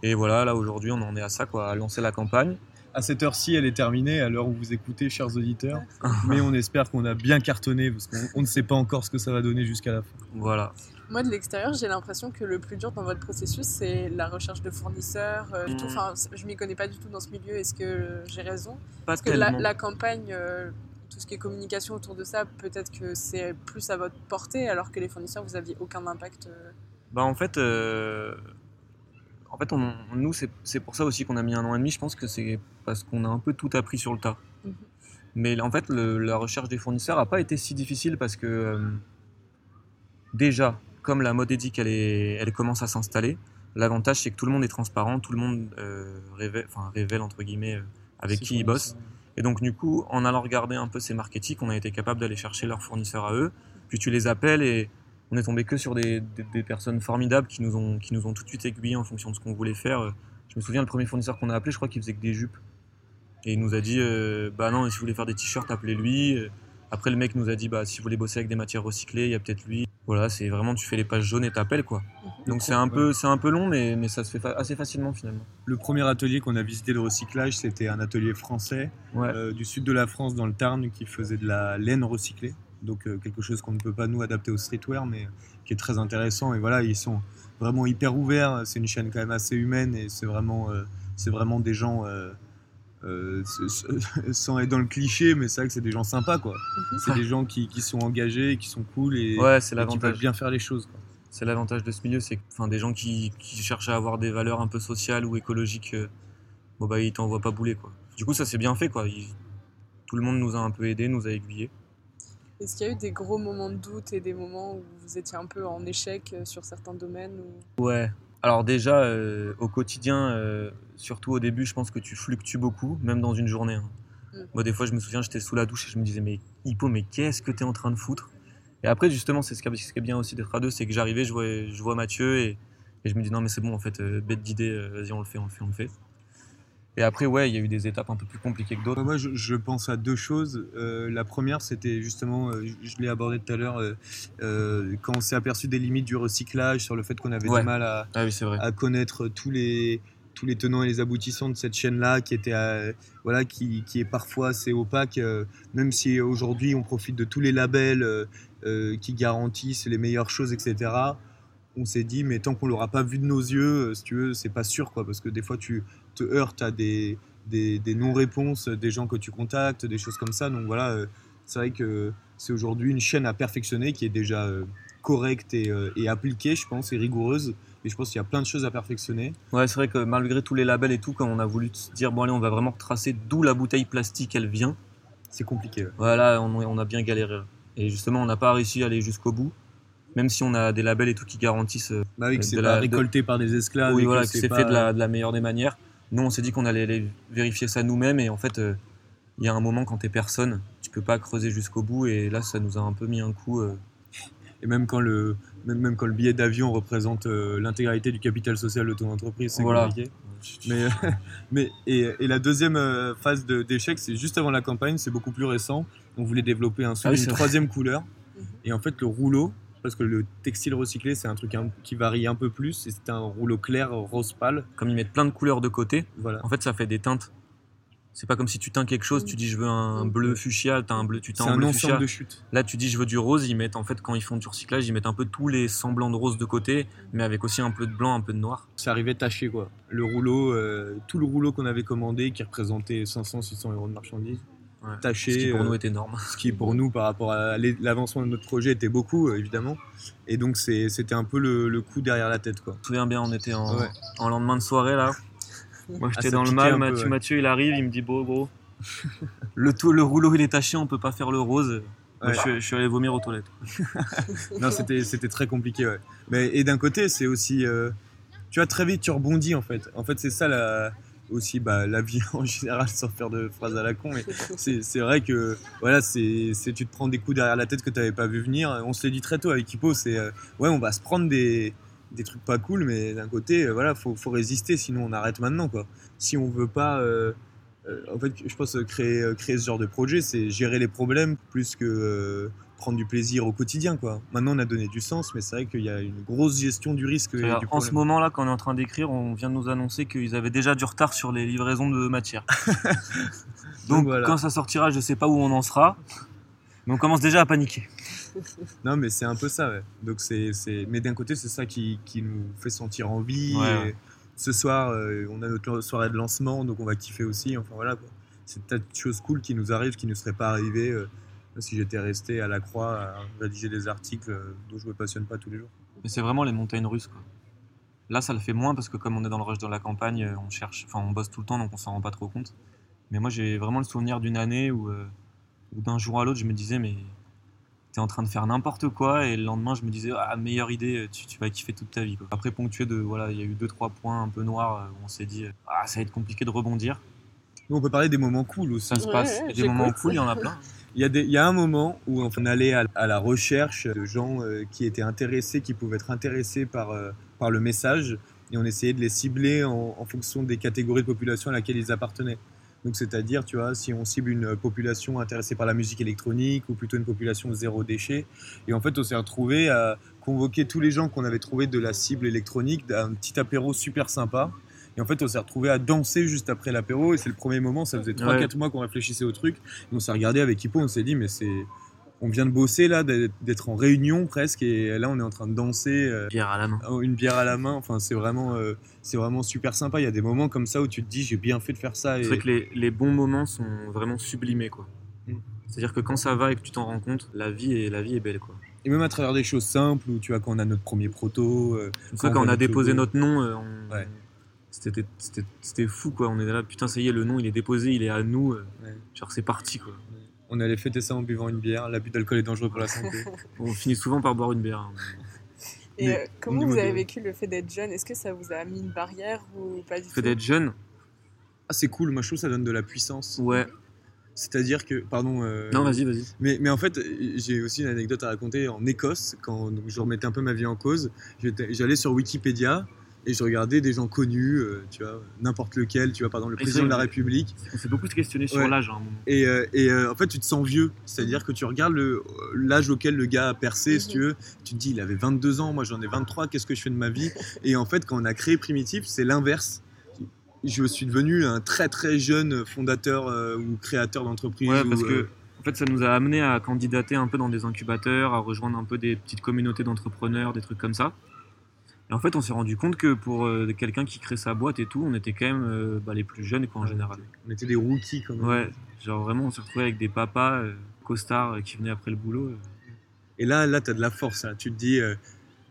S3: Et voilà, là aujourd'hui, on en est à ça, quoi, à lancer la campagne.
S4: À cette heure-ci, elle est terminée, à l'heure où vous écoutez, chers auditeurs. Mais on espère qu'on a bien cartonné, parce qu'on on ne sait pas encore ce que ça va donner jusqu'à la fin.
S3: Voilà.
S2: Moi, de l'extérieur, j'ai l'impression que le plus dur dans votre processus, c'est la recherche de fournisseurs. euh, du tout. Enfin, je m'y connais pas du tout dans ce milieu. Est-ce que j'ai raison?
S3: Pas
S2: Parce que la campagne, euh, tout ce qui est communication autour de ça, peut-être que c'est plus à votre portée, alors que les fournisseurs, vous aviez aucun impact. euh.
S3: Bah en fait, euh, en fait on, nous c'est pour ça aussi qu'on a mis un an et demi. Je pense que c'est parce qu'on a un peu tout appris sur le tas.
S2: Mhm.
S3: Mais en fait, le- la recherche des fournisseurs n'a pas été si difficile parce que euh, déjà, comme la mode éthique elle, est, elle commence à s'installer, l'avantage c'est que tout le monde est transparent, tout le monde euh, révèle, enfin, révèle entre guillemets euh, avec qui il bosse.
S4: ça.
S3: Et donc, du coup, en allant regarder un peu ces marketing, on a été capable d'aller chercher leurs fournisseurs à eux. Puis tu les appelles et on est tombé que sur des, personnes formidables qui nous, ont, qui nous ont tout de suite aiguillés en fonction de ce qu'on voulait faire. Je me souviens, le premier fournisseur qu'on a appelé, je crois qu'il faisait que des jupes. Et il nous a dit, euh, bah non, si vous voulez faire des t-shirts, appelez-lui. Après, le mec nous a dit, bah si vous voulez bosser avec des matières recyclées, il y a peut-être lui. Voilà, c'est vraiment, tu fais les pages jaunes et t'appelles, quoi. Donc c'est un, peu, c'est un peu long, mais, mais ça se fait fa- assez facilement finalement.
S4: Le premier atelier qu'on a visité de recyclage, c'était un atelier français
S3: Ouais.
S4: euh, du sud de la France, dans le Tarn, qui faisait de la laine recyclée. Donc euh, quelque chose qu'on ne peut pas nous adapter au streetwear, mais qui est très intéressant. Et voilà, ils sont vraiment hyper ouverts. C'est une chaîne quand même assez humaine et c'est vraiment, euh, c'est vraiment des gens, euh, sans être dans le cliché, mais c'est vrai que c'est des gens sympas, quoi.
S2: Mhm.
S4: C'est des gens qui, qui sont engagés, qui sont cool et,
S3: Ouais, c'est
S4: et qui veulent
S3: l'avantage.
S4: bien faire les choses. Quoi.
S3: C'est l'avantage de ce milieu, c'est que enfin, des gens qui, qui cherchent à avoir des valeurs un peu sociales ou écologiques, euh, bon bah ils t'envoient pas bouler quoi. Du coup ça c'est bien fait quoi. Ils- tout le monde nous a un peu aidés, nous a aiguillés.
S2: Est-ce qu'il y a eu des gros moments de doute et des moments où vous étiez un peu en échec euh, sur certains domaines ou...
S3: Ouais. Alors déjà euh, au quotidien, euh, surtout au début, je pense que tu fluctues beaucoup, même dans une journée. hein.
S2: Mm.
S3: Moi des fois je me souviens j'étais sous la douche et je me disais mais Hippo mais qu'est-ce que t'es en train de foutre? Et après justement c'est ce qui est ce qui est bien aussi d'être à deux, c'est que j'arrivais, je vois, je vois Mathieu et, et je me dis non mais c'est bon en fait, euh, bête d'idée, vas-y on le fait, on le fait, on le fait. Et après ouais il y a eu des étapes un peu plus compliquées que d'autres.
S4: Moi, je, je pense à deux choses. Euh, la première, c'était justement, euh, je, l'ai abordé tout à l'heure, euh, quand on s'est aperçu des limites du recyclage, sur le fait qu'on avait
S3: Ouais.
S4: du mal à,
S3: Ah oui
S4: à connaître tous les, tous les tenants et les aboutissants de cette chaîne-là, qui, était, voilà, qui, qui est parfois assez opaque, euh, même si aujourd'hui on profite de tous les labels euh, qui garantissent les meilleures choses, etc. On s'est dit, mais tant qu'on l'aura pas vu de nos yeux, euh, si tu veux, c'est pas sûr, quoi, parce que des fois tu te heurtes à des, des, des non-réponses des gens que tu contactes, des choses comme ça. Donc voilà, euh, c'est vrai que c'est aujourd'hui une chaîne à perfectionner qui est déjà euh, correcte et, et appliquée, je pense, et rigoureuse. Et je pense qu'il y a plein de choses à perfectionner.
S3: Ouais, c'est vrai que malgré tous les labels et tout, quand on a voulu se dire, bon allez, on va vraiment tracer d'où la bouteille plastique elle vient,
S4: C'est compliqué. ouais.
S3: voilà, on, on a bien galéré. Et justement, on n'a pas réussi à aller jusqu'au bout, même si on a des labels et tout qui garantissent, euh,
S4: Bah oui, que
S3: De
S4: c'est
S3: la- de-
S4: récolté par des esclaves.
S3: oui,
S4: et
S3: voilà, que
S4: c'est
S3: c'est
S4: pas-
S3: fait de la, de la meilleure des manières. Nous, on s'est dit qu'on allait aller vérifier ça nous-mêmes, et en fait, euh, il y a un moment quand t'es personne, tu peux pas creuser jusqu'au bout, et là, ça nous a un peu mis un coup. euh,
S4: Et même quand le, même, même quand le billet d'avion représente euh, l'intégralité du capital social de ton entreprise, c'est
S3: Voilà.
S4: compliqué. Mais, mais et, et la deuxième phase de- d'échec, c'est juste avant la campagne, c'est beaucoup plus récent. On voulait développer un
S3: Ah oui, vrai.
S4: troisième couleur. Et en fait, le rouleau, parce que le textile recyclé, c'est un truc un- qui varie un peu plus, et c'était un rouleau clair, rose pâle.
S3: Comme ils mettent plein de couleurs de côté,
S4: Voilà.
S3: en fait, ça fait des teintes. C'est pas comme si tu teins quelque chose, tu dis je veux un
S2: Mm.
S3: bleu fuchsia, t'as un bleu, tu
S4: C'est
S3: teins
S4: un
S3: bleu
S4: ensemble
S3: fuchsia.
S4: de chutes.
S3: Là, tu dis je veux du rose, ils mettent en fait quand ils font du recyclage, ils mettent un peu tous les semblants de rose de côté, mais avec aussi un peu de blanc, un peu de noir.
S4: Ça arrivait taché, quoi. Le rouleau, euh, tout le rouleau qu'on avait commandé, qui représentait 500-600 euros de marchandises,
S3: Ouais.
S4: taché.
S3: Ce qui pour
S4: euh,
S3: nous est énorme.
S4: ce qui pour nous par rapport à l'avancement de notre projet était beaucoup euh, évidemment et donc c'était un peu le, le coup derrière la tête quoi.
S3: Je me souviens bien, on était en,
S4: Ouais.
S3: en lendemain de soirée là. Moi
S4: Ah,
S3: j'étais dans le mal,
S4: peu,
S3: Mathieu. Mathieu il arrive, il me dit bon gros. le, tout, le rouleau il est taché, on peut pas faire le rose.
S4: Ouais.
S3: je, suis, je suis allé vomir aux toilettes.
S4: Non c'était c'était très compliqué ouais. Mais et d'un côté c'est aussi euh, tu vois très vite tu rebondis en fait. En fait c'est ça la aussi bah, la vie en général sans faire de phrases à la con mais c'est vrai que voilà c'est tu te prends des coups derrière la tête que tu n'avais pas vu venir. On se l'est dit très tôt avec Hippo c'est euh, ouais on va se prendre des des trucs pas cool, mais d'un côté, euh, voilà, faut, faut résister, sinon on arrête maintenant, quoi. Si on veut pas, euh, euh, en fait, je pense créer, créer ce genre de projet, c'est gérer les problèmes plus que prendre du plaisir au quotidien, quoi. Maintenant, on a donné du sens, mais c'est vrai qu'il y a une grosse gestion du risque. et
S3: Alors,
S4: du
S3: en ce moment-là, quand on est en train d'écrire, on vient de nous annoncer qu'ils avaient déjà du retard sur les livraisons de matière. Donc,
S4: Donc, voilà.
S3: quand ça sortira, je sais pas où on en sera, mais on commence déjà à paniquer.
S4: Non, mais c'est un peu ça, ouais. Donc c'est. Mais d'un côté, c'est ça qui, qui nous fait sentir envie.
S3: Ouais,
S4: et
S3: ouais.
S4: Ce soir, euh, on a notre soirée de lancement, donc on va kiffer aussi. Enfin voilà. C'est peut-être des choses cool qui nous arrivent, qui ne seraient pas arrivées euh, si j'étais resté à la croix à rédiger des articles dont je me passionne pas tous les jours.
S3: Mais c'est vraiment les montagnes russes, quoi. Là, ça le fait moins parce que comme on est dans le rush de la campagne, on cherche, enfin, on bosse tout le temps, donc on s'en rend pas trop compte. Mais moi, j'ai vraiment le souvenir d'une année où, euh, où d'un jour à l'autre, je me disais, mais t'es en train de faire n'importe quoi, et le lendemain, je me disais, ah, meilleure idée, tu, tu vas kiffer toute ta vie. Quoi. Après, ponctué de, voilà, il y a eu deux trois points un peu noirs euh, où on s'est dit, ah, ça va être compliqué de rebondir.
S4: Nous, on peut parler des moments cool aussi.
S3: Ça se passe.
S2: ouais,
S3: des moments cool, il y en a plein.
S4: Il y, a un moment où on allait à, la recherche de gens euh, qui étaient intéressés, qui pouvaient être intéressés par, euh, par le message, et on essayait de les cibler en, en fonction des catégories de population à laquelle ils appartenaient. Donc c'est-à-dire, tu vois, si on cible une population intéressée par la musique électronique ou plutôt une population zéro déchet, et en fait on s'est retrouvé à convoquer tous les gens qu'on avait trouvé de la cible électronique d'un petit apéro super sympa. Et en fait, on s'est retrouvé à danser juste après l'apéro. Et c'est le premier moment, ça faisait 3-4
S3: Ouais.
S4: mois qu'on réfléchissait au truc. Et on s'est regardé avec Hippo, on s'est dit, mais c'est. On vient de bosser là, d'être en réunion presque, et là on est en train de danser, euh,
S3: Bière à la main.
S4: une bière à la main. Enfin, c'est vraiment, euh, c'est vraiment super sympa. Il y a des moments comme ça où tu te dis, j'ai bien fait de faire ça. Et...
S3: C'est vrai que les, les bons moments sont vraiment sublimés, quoi.
S4: Mm.
S3: C'est-à-dire que quand ça va et que tu t'en rends compte, la vie est, la vie est belle, quoi.
S4: Et même à travers des choses simples, où tu vois, quand on a notre premier proto. euh, Quand
S3: quand
S4: on
S3: a déposé
S4: logo.
S3: notre nom, euh, on-
S4: Ouais.
S3: C'était, c'était, c'était fou, quoi. On est là, putain, ça y est, le nom, il est déposé, il est à nous.
S4: Ouais.
S3: Genre, c'est parti, quoi.
S4: on allait fêter ça en buvant une bière. L'abus d'alcool est dangereux pour la santé.
S3: On finit souvent par boire une bière. hein.
S2: Et
S4: Mais
S2: euh, comment vous avez vécu le fait d'être jeune? Est-ce que ça vous a mis une barrière ou pas du
S3: Le fait
S2: tout?
S3: d'être jeune,
S4: ah, c'est cool, moi je trouve ça donne de la puissance.
S3: ouais.
S4: C'est-à-dire que, pardon. euh,
S3: Non, vas-y, vas-y.
S4: Mais, mais en fait, j'ai aussi une anecdote à raconter en Écosse, quand donc, je remettais un peu ma vie en cause. J'allais sur Wikipédia et je regardais des gens connus, euh, tu vois, n'importe lequel, tu vois, par exemple le
S3: Et
S4: président de la
S3: c'est-
S4: République.
S3: On s'est beaucoup questionné sur
S4: Ouais.
S3: l'âge à un moment.
S4: Et, euh, et, euh, en fait, tu te sens vieux. C'est-à-dire que tu regardes l'âge auquel le gars a percé, si
S2: Mhm.
S4: tu veux. Tu te dis, il avait 22 ans, moi j'en ai 23, qu'est-ce que je fais de ma vie? Et en fait, quand on a créé Primitif, c'est l'inverse. Je suis devenu un très très jeune fondateur euh, ou créateur d'entreprise.
S3: Ouais,
S4: ou,
S3: parce que
S4: euh,
S3: en fait, ça nous a amené à candidater un peu dans des incubateurs, à rejoindre un peu des petites communautés d'entrepreneurs, des trucs comme ça. Et en fait, on s'est rendu compte que pour euh, quelqu'un qui crée sa boîte et tout, on était quand même euh, bah, les plus jeunes quoi, en général.
S4: on était des rookies quand même.
S3: Ouais, genre vraiment, on s'est retrouvé avec des papas, euh, costards euh, qui venaient après le boulot.
S4: Et là, là, tu as de la force. là. Tu te dis, je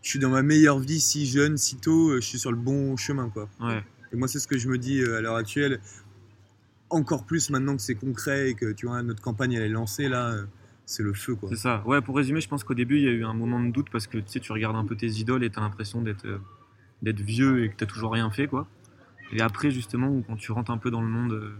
S4: suis dans ma meilleure vie si jeune, si tôt, je suis sur le bon chemin. quoi.
S3: Ouais,
S4: Et moi, c'est ce que je me dis à l'heure actuelle. Encore plus maintenant que c'est concret et que tu vois, notre campagne elle est lancée, là, c'est le feu. quoi.
S3: c'est ça. Ouais, pour résumer, je pense qu'au début, il y a eu un moment de doute parce que tu sais, tu regardes un peu tes idoles et tu as l'impression d'être euh, d'être vieux et que tu toujours rien fait, quoi. Et après, justement, quand tu rentres un peu dans le monde euh,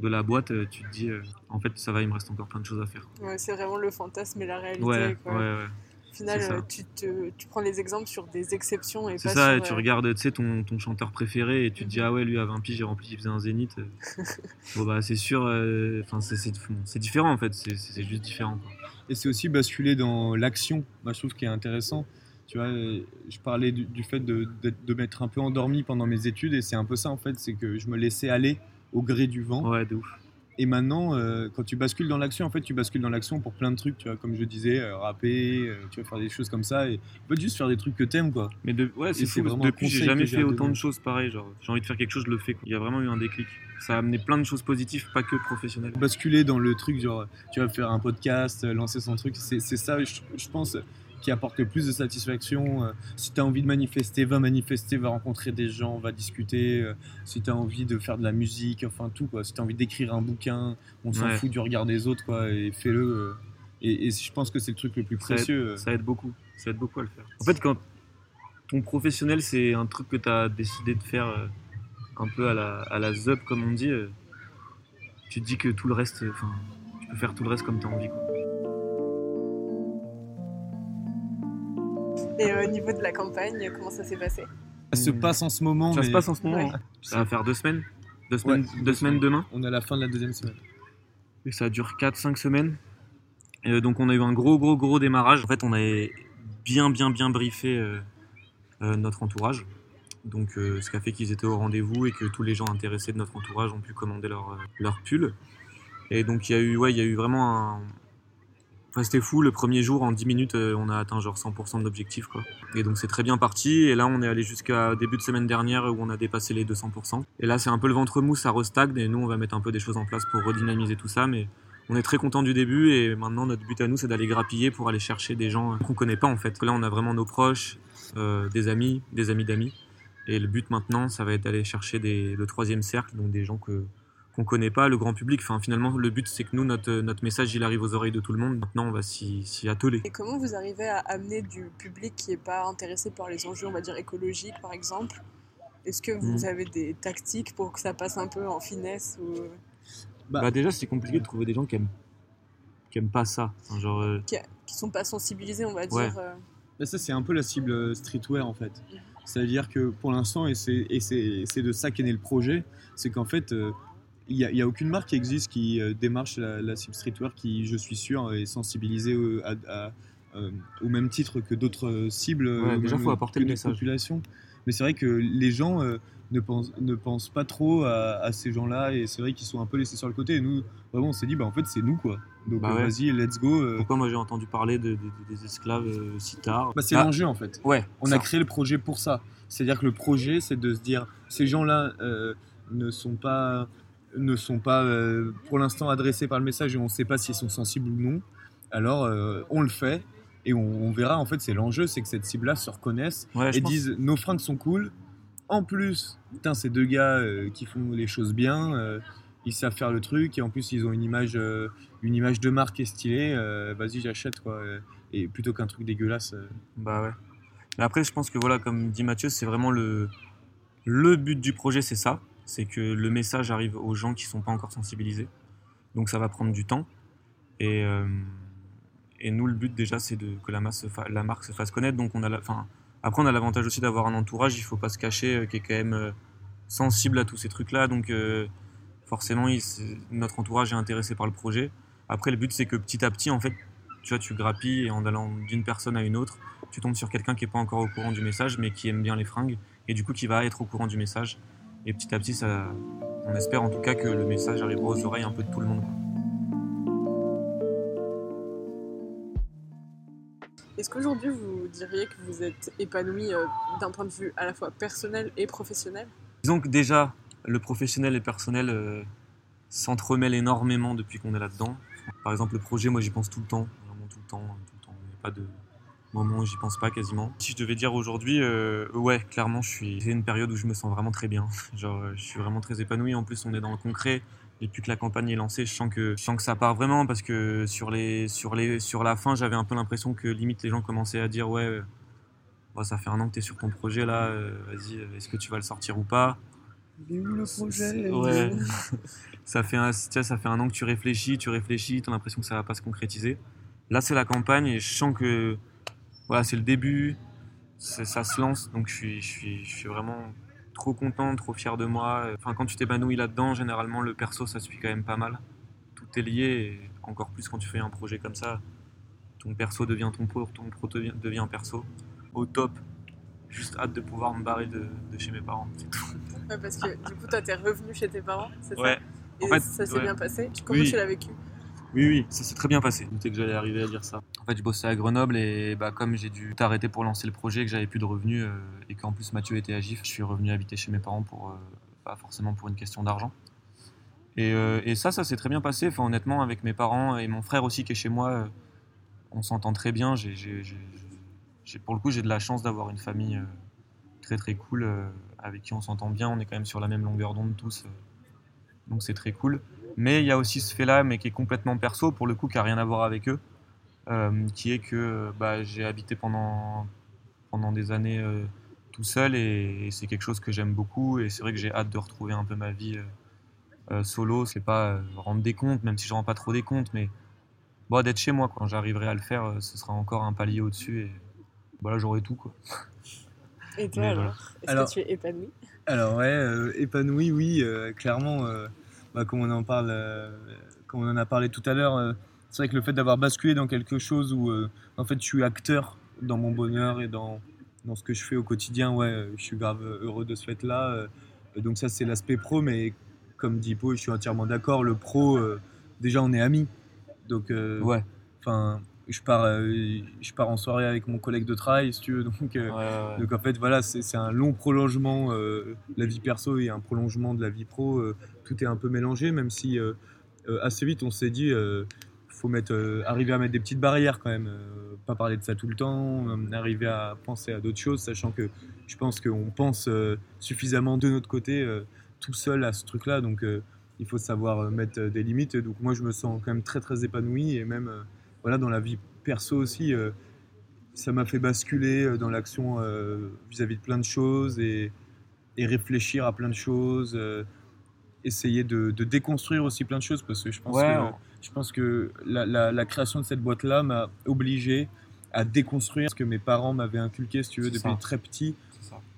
S3: de la boîte, euh, tu te dis, en fait, ça va, il me reste encore plein de choses à faire.
S2: Ouais, C'est vraiment le fantasme et la réalité.
S3: Ouais, ouais,
S2: quoi.
S3: ouais.
S2: Au final,
S3: c'est ça.
S2: euh, tu, te, tu prends les exemples sur des exceptions et
S3: C'est
S2: pas
S3: ça,
S2: sur,
S3: et tu
S2: euh,
S3: regardes tu sais, ton, ton chanteur préféré et tu te dis ah ouais lui à 20 piges j'ai rempli il faisait un zénith. bon bah c'est sûr, euh, enfin c'est- différent en fait, c'est juste différent. Quoi.
S4: Et c'est aussi basculer dans l'action. Moi, je trouve qu'il est intéressant. Tu vois, euh, je parlais du, du fait de, d'être- de m'être un peu endormi pendant mes études, et c'est un peu ça en fait, c'est que je me laissais aller au gré du vent.
S3: Ouais de ouf.
S4: Et maintenant, euh, quand tu bascules dans l'action, en fait, tu bascules dans l'action pour plein de trucs, tu vois, comme je disais, euh, rapper, euh, tu vas faire des choses comme ça, et en fait, juste faire des trucs que t'aimes, quoi.
S3: Mais de, ouais c'est fou, depuis j'ai jamais fait autant de choses pareilles, genre j'ai envie de faire quelque chose, je le fais. quoi. Il y a vraiment eu un déclic. Ça a amené plein de choses positives, pas que professionnelles.
S4: Basculer dans le truc, genre, tu vas faire un podcast, lancer son truc, c'est c'est ça, je, je pense, qui apporte le plus de satisfaction. Euh, Si tu as envie de manifester, va manifester, va rencontrer des gens, va discuter. Euh, Si tu as envie de faire de la musique, enfin tout, quoi. Si tu as envie d'écrire un bouquin, on s'en
S3: Ouais.
S4: fout du regard des autres, quoi, et fais-le. euh. Et, et je pense que c'est le truc le plus
S3: Ça
S4: précieux.
S3: ça aide beaucoup, ça aide beaucoup à le faire. En fait quand ton professionnel c'est un truc que tu as décidé de faire un peu à la, à la ZUP comme on dit, tu te dis que tout le reste, enfin tu peux faire tout le reste comme tu as envie. Quoi.
S2: Et au niveau de la campagne, comment ça s'est passé
S4: Ça se passe en ce moment.
S3: Ça
S4: mais
S3: se passe en ce moment.
S2: Ouais.
S3: Ça va faire deux semaines. Deux semaines,
S4: Ouais,
S3: deux
S4: deux
S3: semaines demain.
S4: On est à la fin de la deuxième semaine.
S3: Et ça dure 4-5 semaines. Et euh, donc on a eu un gros gros gros démarrage. En fait on avait bien bien bien briefé euh, euh, notre entourage. Donc euh, ce qui a fait qu'ils étaient au rendez-vous et que tous les gens intéressés de notre entourage ont pu commander leur, euh, leur pull. Et donc il y a eu ouais, il y a eu vraiment un... C'était fou, le premier jour, en 10 minutes, euh, on a atteint genre 100% de l'objectif. Quoi. Et donc c'est très bien parti. Et là, on est allé jusqu'à début de semaine dernière où on a dépassé les 200%. Et là, c'est un peu le ventre mou, ça restagne. Et nous, on va mettre un peu des choses en place pour redynamiser tout ça. Mais on est très content du début. Et maintenant, notre but à nous, c'est d'aller grappiller pour aller chercher des gens euh, qu'on connaît pas en fait. Là, on a vraiment nos proches, euh, des amis, des amis d'amis. Et le but maintenant, ça va être d'aller chercher des, le troisième cercle, donc des gens que qu'on connaît pas, le grand public. Enfin, finalement, le but, c'est que nous, notre, notre message, il arrive aux oreilles de tout le monde. Maintenant, on va s'y s'y atteler.
S2: Et comment vous arrivez à amener du public qui n'est pas intéressé par les enjeux, on va dire, écologiques, par exemple? Est-ce que vous
S3: Mhm.
S2: avez des tactiques pour que ça passe un peu en finesse ou...
S4: Bah,
S3: Bah, déjà, c'est compliqué de trouver des gens qui aiment, qui aiment pas ça. Enfin, genre, euh,
S2: qui sont pas sensibilisés, on va
S3: Ouais.
S2: dire euh,
S4: Là, ça, c'est un peu la cible euh, streetwear en fait.
S2: Mhm.
S4: C'est-à-dire que pour l'instant, et c'est et c'est- c'est de ça qu'est né le projet, c'est qu'en fait, euh, il n'y a, il aucune marque qui existe qui euh, démarche la, la cible streetwear qui, je suis sûr, est sensibilisée au, à- à- euh, au même titre que d'autres euh, cibles.
S3: Ouais, déjà,
S4: même
S3: faut apporter le message.
S4: populations. Mais c'est vrai que les gens euh, ne, pensent, ne pensent pas trop à, à ces gens-là et c'est vrai qu'ils sont un peu laissés sur le côté. Et nous, vraiment, on s'est dit, bah, en fait, c'est nous quoi. Donc
S3: Bah ouais.
S4: vas-y, let's go. euh.
S3: pourquoi moi j'ai entendu parler de, de- des esclaves euh, si tard?
S4: Bah, c'est
S3: Ah,
S4: l'enjeu en fait.
S3: Ouais,
S4: On
S3: ça.
S4: a créé le projet pour ça. C'est-à-dire que le projet, c'est de se dire, ces gens-là ne sont pas, ne sont pas euh, pour l'instant adressés par le message et on ne sait pas s'ils sont sensibles ou non. Alors, euh, on le fait et on, on verra. En fait, c'est l'enjeu, c'est que cette cible-là se reconnaisse
S3: Ouais,
S4: et disent, nos fringues sont cool. En plus, putain, ces deux gars euh, qui font les choses bien, ils savent faire le truc et en plus, ils ont une image, une image de marque qui est stylée. Vas-y, j'achète quoi. Et plutôt qu'un truc dégueulasse.
S3: Bah ouais. Mais après, je pense que voilà, comme dit Mathieu, c'est vraiment le, le but du projet, c'est ça. C'est que le message arrive aux gens qui sont pas encore sensibilisés. Donc ça va prendre du temps. Et, euh, nous, le but déjà, c'est que la, marque se fasse connaître. Donc on a la, après, on a l'avantage aussi d'avoir un entourage, il faut pas se cacher, euh, qui est quand même euh, sensible à tous ces trucs-là. Donc forcément, notre entourage est intéressé par le projet. Après, le but, c'est que petit à petit, en fait, tu vois, tu grappilles et en allant d'une personne à une autre, tu tombes sur quelqu'un qui n'est pas encore au courant du message, mais qui aime bien les fringues, et du coup qui va être au courant du message. Et petit à petit, ça, on espère en tout cas que le message arrivera aux oreilles un peu de tout le monde.
S2: Est-ce qu'aujourd'hui vous diriez que vous êtes épanoui euh, d'un point de vue à la fois personnel et professionnel?
S3: Disons que déjà, le professionnel et le personnel euh, s'entremêlent énormément depuis qu'on est là-dedans. Par exemple, le projet, moi j'y pense tout le temps, vraiment tout le temps, tout le temps. Il n'y a pas de moment où j'y pense pas quasiment. Si je devais dire aujourd'hui, euh, ouais, clairement, je suis. C'est une période où je me sens vraiment très bien. Genre, euh, je suis vraiment très épanoui. En plus, on est dans le concret. Depuis que la campagne est lancée, je sens que, je sens que ça part vraiment parce que sur, les, sur, les, sur la fin, j'avais un peu l'impression que limite les gens commençaient à dire Ouais, euh, bon, ça fait un an que tu es sur ton projet là, euh, vas-y, est-ce que tu vas le sortir ou pas?
S4: Il est où le projet?
S3: Ouais. ça, fait un, ça fait un an que tu réfléchis, tu réfléchis, tu as l'impression que ça va pas se concrétiser. Là, c'est la campagne et je sens que voilà, c'est le début, ça se lance, donc je suis, je, suis, je suis vraiment trop content, trop fier de moi. Enfin, quand tu t'épanouis là-dedans, généralement, le perso, ça suit quand même pas mal. Tout est lié, et encore plus quand tu fais un projet comme ça. Ton perso devient ton pro, ton pro devient, perso. Au top. Juste hâte de pouvoir me barrer de, de chez mes parents.
S2: Ouais, Parce que du coup, toi, t'es revenu chez tes parents, c'est ça?
S3: Ouais.
S2: Et
S3: En fait,
S2: ça s'est
S3: ouais.
S2: bien passé? Comment
S3: Oui.
S2: tu l'as vécu?
S3: Oui, oui, ça s'est très bien passé. Je doutais que j'allais arriver à dire ça. En fait, je bossais à Grenoble et bah, comme j'ai dû t'arrêter pour lancer le projet, que j'avais plus de revenus euh, et qu'en plus Mathieu était à GIF, je suis revenu habiter chez mes parents pour, euh, pas forcément pour une question d'argent. Et, euh, et ça, ça s'est très bien passé. Enfin, honnêtement, avec mes parents et mon frère aussi qui est chez moi, on s'entend très bien. Pour le coup, j'ai de la chance d'avoir une famille très très cool avec qui on s'entend bien. On est quand même sur la même longueur d'onde tous. donc c'est très cool. Mais il y a aussi ce fait-là, mais qui est complètement perso, pour le coup, qui n'a rien à voir avec eux, euh, qui est que bah, j'ai habité pendant, pendant des années euh, tout seul et, et c'est quelque chose que j'aime beaucoup. Et c'est vrai que j'ai hâte de retrouver un peu ma vie euh, euh, solo. C'est pas euh, rendre des comptes, même si je rends pas trop des comptes, mais bon, d'être chez moi. Quand j'arriverai à le faire, euh, ce sera encore un palier au-dessus et, Bah là, j'aurais tout, quoi.
S2: Et toi
S3: Mais
S2: alors?
S3: voilà.
S2: Est-ce
S4: Alors-
S2: que tu es épanoui?
S4: Alors ouais, euh, épanoui, oui, euh, clairement, euh, bah, comme on en parle, euh, comme on en a parlé tout à l'heure, euh, c'est vrai que le fait d'avoir basculé dans quelque chose où euh, en fait je suis acteur dans mon bonheur et dans, dans ce que je fais au quotidien, ouais, je suis grave heureux de ce fait-là. donc ça c'est l'aspect pro, mais comme dit Pau, je suis entièrement d'accord, le pro, déjà on est amis, donc
S3: Ouais.
S4: enfin je pars, euh, je pars en soirée avec mon collègue de travail, si tu veux, donc euh,
S3: Ouais, ouais, ouais.
S4: donc en fait, voilà, c'est un long prolongement euh, la vie perso et un prolongement de la vie pro. tout est un peu mélangé, même si assez vite on s'est dit, faut mettre, euh, arriver à mettre des petites barrières quand même, euh, pas parler de ça tout le temps, euh, arriver à penser à d'autres choses, sachant que je pense qu'on pense suffisamment de notre côté tout seul à ce truc-là, donc il faut savoir mettre des limites. Donc moi, je me sens quand même très très épanoui et même voilà dans la vie perso aussi. euh, ça m'a fait basculer euh, dans l'action euh, vis-à-vis de plein de choses et, et réfléchir à plein de choses, essayer de, de déconstruire aussi plein de choses parce que je pense
S3: Ouais,
S4: que,
S3: on-
S4: je pense que la, la- la création de cette boîte-là m'a obligé à déconstruire ce que mes parents m'avaient inculqué, si tu veux, depuis
S3: ça.
S4: très petit.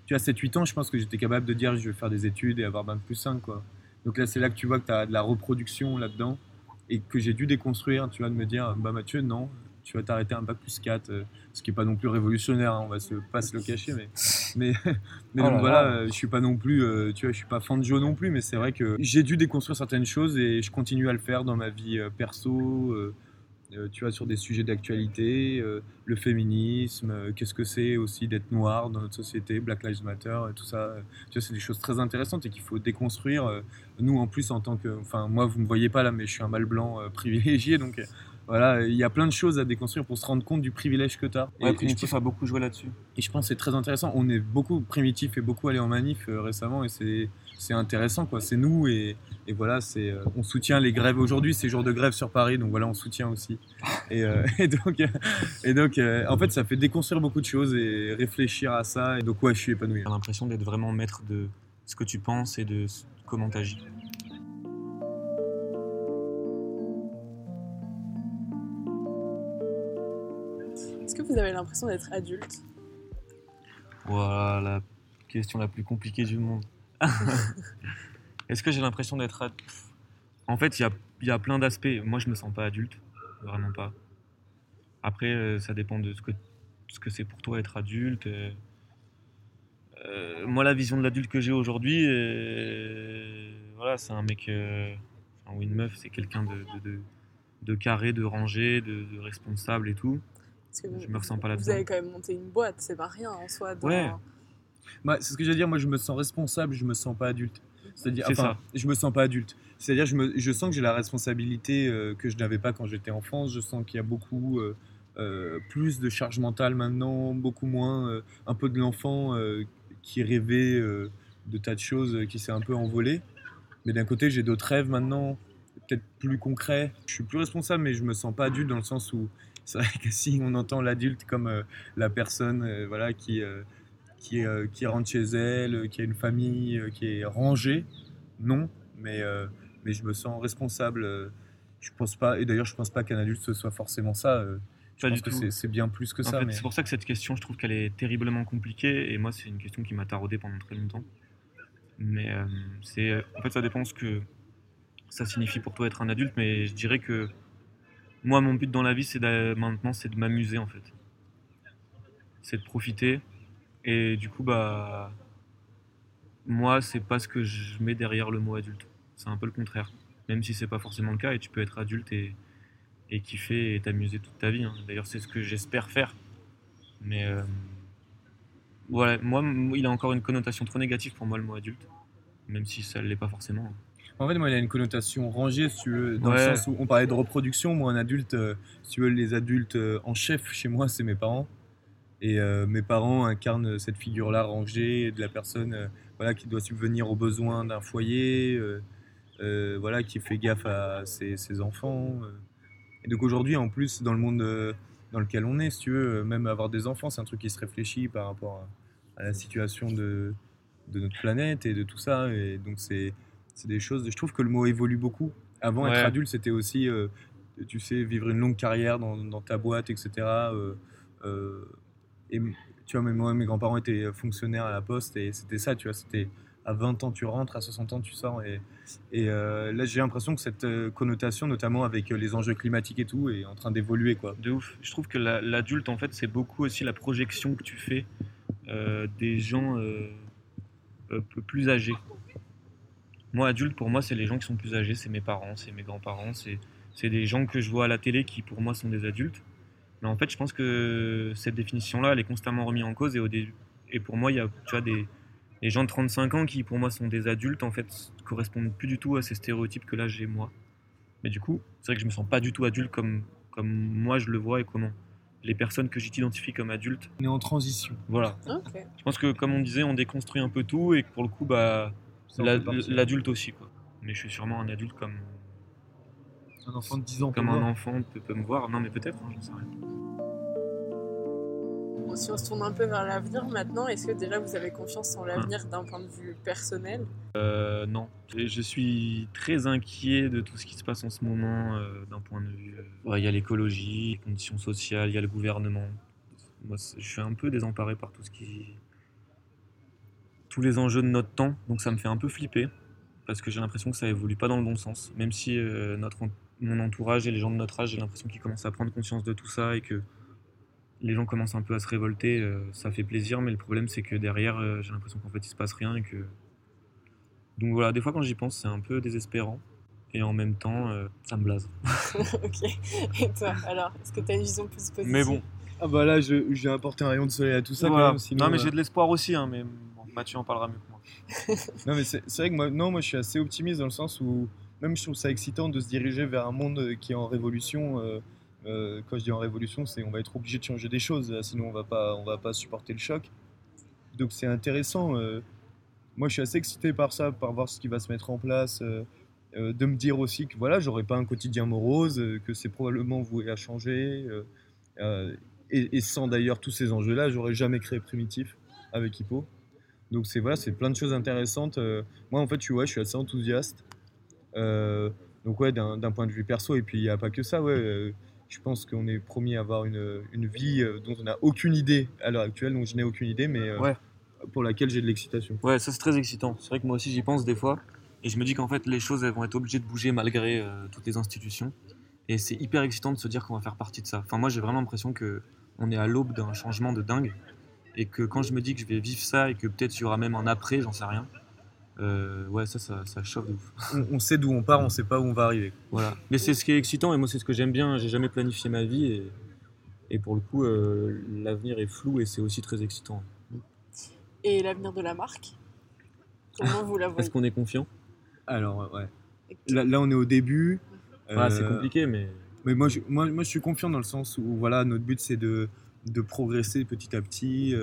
S4: Tu as 7-8 ans, je pense que j'étais capable de dire je vais faire des études et avoir bac plus 5. Quoi. Donc là, c'est là que tu vois que tu as de la reproduction là-dedans et que j'ai dû déconstruire, tu vois, de me dire bah Mathieu, non, tu vas t'arrêter un bac plus 4, euh, ce qui n'est pas non plus révolutionnaire, hein, on va se, pas se le cacher, mais, mais, mais
S3: Oh
S4: donc
S3: là
S4: voilà,
S3: là.
S4: euh, je suis pas non plus, euh, tu vois, je suis pas fan de Joe non plus, mais c'est vrai que j'ai dû déconstruire certaines choses et je continue à le faire dans ma vie euh, perso. Euh, tu vois, sur des sujets d'actualité, euh, le féminisme, euh, qu'est-ce que c'est aussi d'être noir dans notre société, Black Lives Matter, et tout ça. tu vois, c'est des choses très intéressantes et qu'il faut déconstruire. nous, en plus, en tant que. Enfin, moi, vous me voyez pas là, mais je suis un mâle blanc privilégié, donc voilà, il y a plein de choses à déconstruire pour se rendre compte du privilège que tu as.
S3: Ouais, Primitif a beaucoup joué là-dessus.
S4: Et je pense que c'est très intéressant. On est beaucoup primitif et beaucoup allé en manif euh, récemment et c'est c'est intéressant quoi. C'est nous et, et voilà, c'est euh, on soutient les grèves aujourd'hui. C'est jour de grève sur Paris, donc voilà, on soutient aussi. Et, euh, et donc euh, et donc euh, en fait, ça fait déconstruire beaucoup de choses et réfléchir à ça. Et donc ouais, je suis épanoui.
S3: J'ai l'impression d'être vraiment maître de ce que tu penses et de comment tu agis.
S2: Est-ce que vous avez l'impression d'être adulte?
S3: Voilà la question la plus compliquée du monde. Est-ce que j'ai l'impression d'être ad- En fait, il y a, y a plein d'aspects. Moi, je me sens pas adulte, vraiment pas. Après, euh, ça dépend de ce que ce que c'est pour toi être adulte. euh. Euh, moi, la vision de l'adulte que j'ai aujourd'hui, euh, voilà, c'est un mec euh, enfin, ou une meuf, c'est quelqu'un de, de, de- de carré, de rangé, de, responsable et tout.
S2: Parce que
S3: Je me ressens pas
S2: Vous
S3: là-dedans.
S2: avez quand même monté une boîte, c'est pas rien en soi. dans-
S3: Ouais.
S4: Bah, c'est ce que je veux dire. Moi, je me sens responsable. Je me sens pas adulte. C'est-à-dire,
S3: C'est
S4: enfin,
S3: ça.
S4: je me sens pas adulte. C'est-à-dire, je, me, je sens que j'ai la responsabilité euh, que je n'avais pas quand j'étais enfant. Je sens qu'il y a beaucoup euh, euh, plus de charge mentale maintenant, beaucoup moins un peu de l'enfant qui rêvait de tas de choses qui s'est un peu envolé. Mais d'un côté, j'ai d'autres rêves maintenant, peut-être plus concrets. Je suis plus responsable, mais je me sens pas adulte dans le sens où c'est vrai que si on entend l'adulte comme la personne voilà, qui, qui, euh, qui rentre chez elle, euh, qui a une famille, euh, qui est rangée, non, mais, mais je me sens responsable. je pense pas, et d'ailleurs, je pense pas qu'un adulte ce soit forcément ça. je
S3: Pas
S4: pense
S3: du
S4: que c'est- bien plus que
S3: En
S4: ça. mais...
S3: C'est pour ça que cette question, je trouve qu'elle est terriblement compliquée. Et moi, c'est une question qui m'a taraudé pendant très longtemps. Mais euh, c'est, en fait, ça dépend ce que ça signifie pour toi être un adulte. Mais je dirais que moi, mon but dans la vie, c'est maintenant, c'est de m'amuser en fait. C'est de profiter. Et du coup, bah, moi, c'est pas ce que je mets derrière le mot adulte. C'est un peu le contraire. Même si c'est pas forcément le cas, et tu peux être adulte et, et kiffer et t'amuser toute ta vie. hein. D'ailleurs, c'est ce que j'espère faire. Mais euh, voilà, moi, il a encore une connotation trop négative pour moi, le mot adulte. Même si ça ne l'est pas forcément. hein.
S4: En fait, moi, il a une connotation rangée, si tu veux, dans
S3: Ouais.
S4: le sens où on parlait de reproduction. Moi, un adulte, euh, si tu veux, les adultes euh, en chef chez moi, c'est mes parents. Et euh, mes parents incarnent cette figure-là rangée de la personne euh, voilà, qui doit subvenir aux besoins d'un foyer, euh, euh, voilà, qui fait gaffe à ses, ses enfants. euh. Et donc aujourd'hui, en plus, dans le monde euh, dans lequel on est, si tu veux, euh, même avoir des enfants, c'est un truc qui se réfléchit par rapport à, à la situation de, de notre planète et de tout ça. Et donc c'est c'est des choses. Je trouve que le mot évolue beaucoup. Avant,
S3: Ouais.
S4: être adulte, c'était aussi, euh, tu sais, vivre une longue carrière dans, dans ta boîte, etc. Euh, euh, et tu vois, moi, mes grands-parents étaient fonctionnaires à la poste et c'était ça, tu vois, c'était à 20 ans tu rentres, à 60 ans tu sors. Et, euh, là, j'ai l'impression que cette euh, connotation, notamment avec euh, les enjeux climatiques et tout, est en train d'évoluer. quoi.
S3: De ouf. Je trouve que la- l'adulte, en fait, c'est beaucoup aussi la projection que tu fais euh, des gens euh, euh, plus âgés. Moi, adulte, pour moi, c'est les gens qui sont plus âgés, c'est mes parents, c'est mes grands-parents, c'est des gens que je vois à la télé qui, pour moi, sont des adultes. Mais en fait, je pense que cette définition-là, elle est constamment remise en cause. Et, au dé- et pour moi, il y a tu vois, des, des gens de 35 ans qui, pour moi, sont des adultes, en fait, correspondent plus du tout à ces stéréotypes que là j'ai moi. Mais du coup, c'est vrai que je me sens pas du tout adulte comme, comme moi je le vois et comment les personnes que j'identifie comme adultes.
S4: On est en transition.
S3: Voilà. Je pense que, comme on disait, on déconstruit un peu tout et que pour le coup, bah, l'adulte aussi. Quoi. Mais je suis sûrement un adulte comme,
S4: Un enfant de 10 ans.
S3: comme un
S4: voir.
S3: enfant peut, peut me voir. Non, mais peut-être, hein, j'en sais rien.
S2: Si on se tourne un peu vers l'avenir maintenant, est-ce que déjà vous avez confiance en l'avenir d'un point de vue personnel?
S3: Euh, non, je, suis très inquiet de tout ce qui se passe en ce moment euh, d'un point de vue. euh, Il y a l'écologie, les conditions sociales, il y a le gouvernement. Moi, je suis un peu désemparé par tout ce qui. tous les enjeux de notre temps, donc ça me fait un peu flipper parce que j'ai l'impression que ça évolue pas dans le bon sens. Même si notre, mon entourage et les gens de notre âge, j'ai l'impression qu'ils commencent à prendre conscience de tout ça et que les gens commencent un peu à se révolter, euh, ça fait plaisir, mais le problème c'est que derrière, euh, j'ai l'impression qu'en fait il se passe rien et que donc voilà, des fois quand j'y pense, c'est un peu désespérant. Et en même temps, euh, ça me blase.
S2: Ok. Et toi, alors, est-ce que tu as une vision plus positive?
S3: Mais bon,
S4: Ah bah là, je- j'ai apporté un rayon de soleil à tout ça
S3: voilà.
S4: quand même. Sinon,
S3: non mais
S4: euh,
S3: j'ai de l'espoir aussi, hein, mais bon, Mathieu en parlera mieux que moi.
S4: Non, mais c'est vrai que moi, non, moi je suis assez optimiste dans le sens où même je trouve ça excitant de se diriger vers un monde qui est en révolution. Euh, euh, quand je dis en révolution, c'est on va être obligé de changer des choses, là, sinon on va pas, on va pas supporter le choc. Donc c'est intéressant. euh, moi je suis assez excité par ça, par voir ce qui va se mettre en place, euh, euh, de me dire aussi que voilà, j'aurai pas un quotidien morose, euh, que c'est probablement voué à changer. euh, euh, et, sans d'ailleurs tous ces enjeux-là, j'aurais jamais créé Primitif avec Hippo. Donc c'est voilà, c'est plein de choses intéressantes. euh, moi, en fait, tu vois, je suis assez enthousiaste. Euh, donc ouais, d'un d'un point de vue perso, et puis il n'y a pas que ça, ouais. Je pense qu'on est promis à avoir une, une vie euh, dont on n'a aucune idée à l'heure actuelle, donc je n'ai aucune idée, mais euh,
S3: Ouais.
S4: pour laquelle j'ai de l'excitation.
S3: Ouais, ça c'est très excitant. C'est vrai que moi aussi j'y pense des fois. Et je me dis qu'en fait les choses elles vont être obligées de bouger malgré euh, toutes les institutions. Et c'est hyper excitant de se dire qu'on va faire partie de ça. Enfin moi j'ai vraiment l'impression que on est à l'aube d'un changement de dingue. Et que quand je me dis que je vais vivre ça et que peut-être il y aura même un après, j'en sais rien. Euh, ouais, ça, ça, ça chauffe de ouf.
S4: On, on sait d'où on part, on sait pas où on va arriver.
S3: Voilà. Mais c'est ce qui est excitant et moi c'est ce que j'aime bien. J'ai jamais planifié ma vie et, et pour le coup euh, l'avenir est flou et c'est aussi très excitant.
S2: Et l'avenir de la marque? Comment vous la voyez
S3: Est-ce qu'on est confiant?
S4: Alors ouais. Là, là, on est au début.
S3: C'est
S4: Euh,
S3: compliqué mais
S4: Mais moi je, moi, moi, je suis confiant dans le sens où voilà, notre but c'est de, de progresser petit à petit,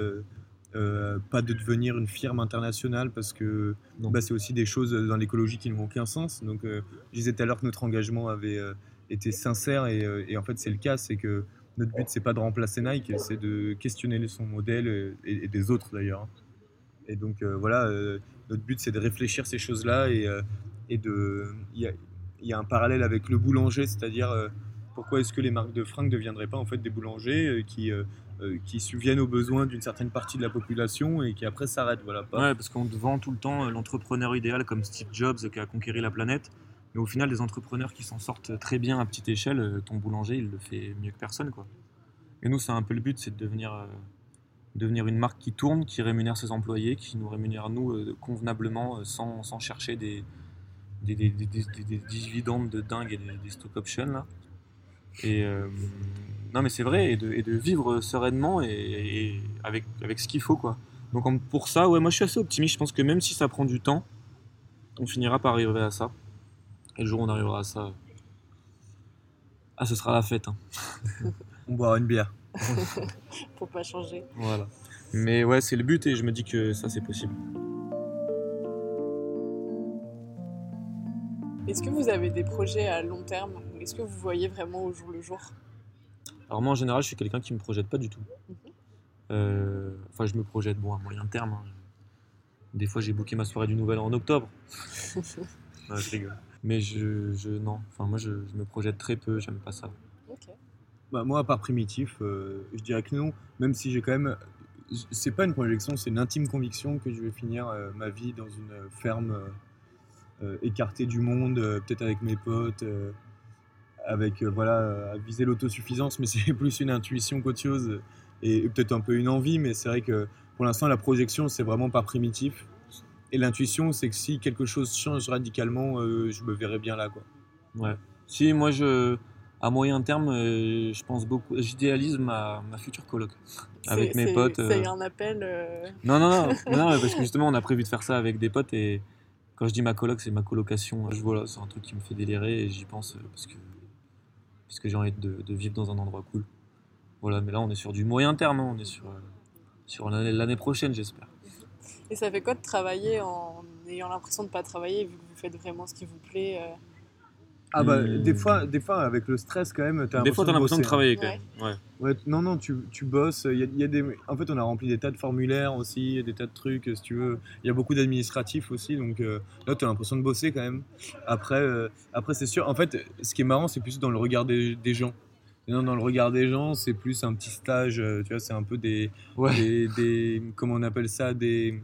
S4: euh, pas de devenir une firme internationale parce que bah, c'est aussi des choses dans l'écologie qui n'ont aucun sens. Donc euh, je disais tout à l'heure que notre engagement avait euh, été sincère et, et en fait c'est le cas, c'est que notre but c'est pas de remplacer Nike, c'est de questionner son modèle et, et des autres d'ailleurs. Et donc voilà, notre but c'est de réfléchir ces choses-là et, et de... Il y a, y a un parallèle avec le boulanger, c'est-à-dire pourquoi est-ce que les marques de fringues ne deviendraient pas en fait des boulangers qui, euh, qui subviennent aux besoins d'une certaine partie de la population et qui après s'arrêtent voilà.
S3: Ouais, parce qu'on te vend tout le temps euh, l'entrepreneur idéal comme Steve Jobs euh, qui a conquéri la planète. Mais au final, des entrepreneurs qui s'en sortent très bien à petite échelle, ton boulanger, il le fait mieux que personne. Quoi. Et nous, c'est un peu le but, c'est de devenir, devenir une marque qui tourne, qui rémunère ses employés, qui nous rémunère nous convenablement sans, sans chercher des, des, des, des- des- des- des dividendes de dingue et des, stock options. Là. Et non, mais c'est vrai, et de, et de vivre sereinement et, et avec, avec ce qu'il faut. quoi. Donc pour ça, ouais, moi je suis assez optimiste. Je pense que même si ça prend du temps, on finira par arriver à ça. Et le jour où on arrivera à ça, ah, ce sera la fête. hein.
S4: On boira une bière.
S2: Pour pas changer.
S3: Voilà. Mais ouais, c'est le but et je me dis que ça c'est possible.
S2: Est-ce que vous avez des projets à long terme? Ou Est-ce que vous voyez vraiment au jour le jour?
S3: Alors moi en général, je suis quelqu'un qui me projette pas du tout.
S2: Mhm.
S3: Euh, Enfin, je me projette bon à moyen terme. hein. Des fois, j'ai booké ma soirée du Nouvel An en octobre. Je rigole. Mais je, je non. Enfin, moi, je, je me projette très peu. J'aime pas ça.
S2: Ok.
S4: Bah, moi, à part primitif, euh, je dirais que non, même si j'ai quand même. C'est pas une projection, c'est une intime conviction que je vais finir euh, ma vie dans une ferme euh, euh, écartée du monde, euh, peut-être avec mes potes, euh, avec euh, voilà, euh, à viser l'autosuffisance, mais c'est plus une intuition qu'autre chose et, et peut-être un peu une envie, mais c'est vrai que pour l'instant, la projection, c'est vraiment pas primitif. Et l'intuition, c'est que si quelque chose change radicalement, euh, je me verrai bien là, quoi.
S3: Ouais. Si, moi, je, à moyen terme, euh, je pense beaucoup, j'idéalise ma, ma future coloc. Avec
S2: C'est-
S3: mes
S2: c'est-
S3: potes.
S2: C'est
S3: euh.
S2: un appel. euh,
S3: Non, non, non, non, parce que justement, on a prévu de faire ça avec des potes et quand je dis ma coloc, c'est ma colocation. Je, voilà, c'est un truc qui me fait délirer et j'y pense parce que, parce que j'ai envie de, vivre dans un endroit cool. Voilà, mais là, on est sur du moyen terme, hein, on est sur, euh, sur l'année prochaine, j'espère.
S2: Et ça fait quoi de travailler en ayant l'impression de pas travailler vu que vous faites vraiment ce qui vous plaît euh,
S4: Ah bah,
S3: Hmm.
S4: des fois, des fois, avec le stress, quand même, t'as
S3: Des fois, t'as l'impression de travailler quand
S2: Ouais.
S3: même. Ouais.
S4: Ouais, non, non, tu, tu bosses. Il y a, il y a des... En fait, on a rempli des tas de formulaires aussi, des tas de trucs, si tu veux. Il y a beaucoup d'administratifs aussi, donc euh, là, tu as l'impression de bosser quand même. Après, euh, après c'est sûr. En fait, ce qui est marrant, c'est plus dans le regard des, des gens. Non, dans le regard des gens, c'est plus un petit stage, euh, tu vois, c'est un peu des,
S3: Ouais.
S4: des, des- Comment on appelle ça Des.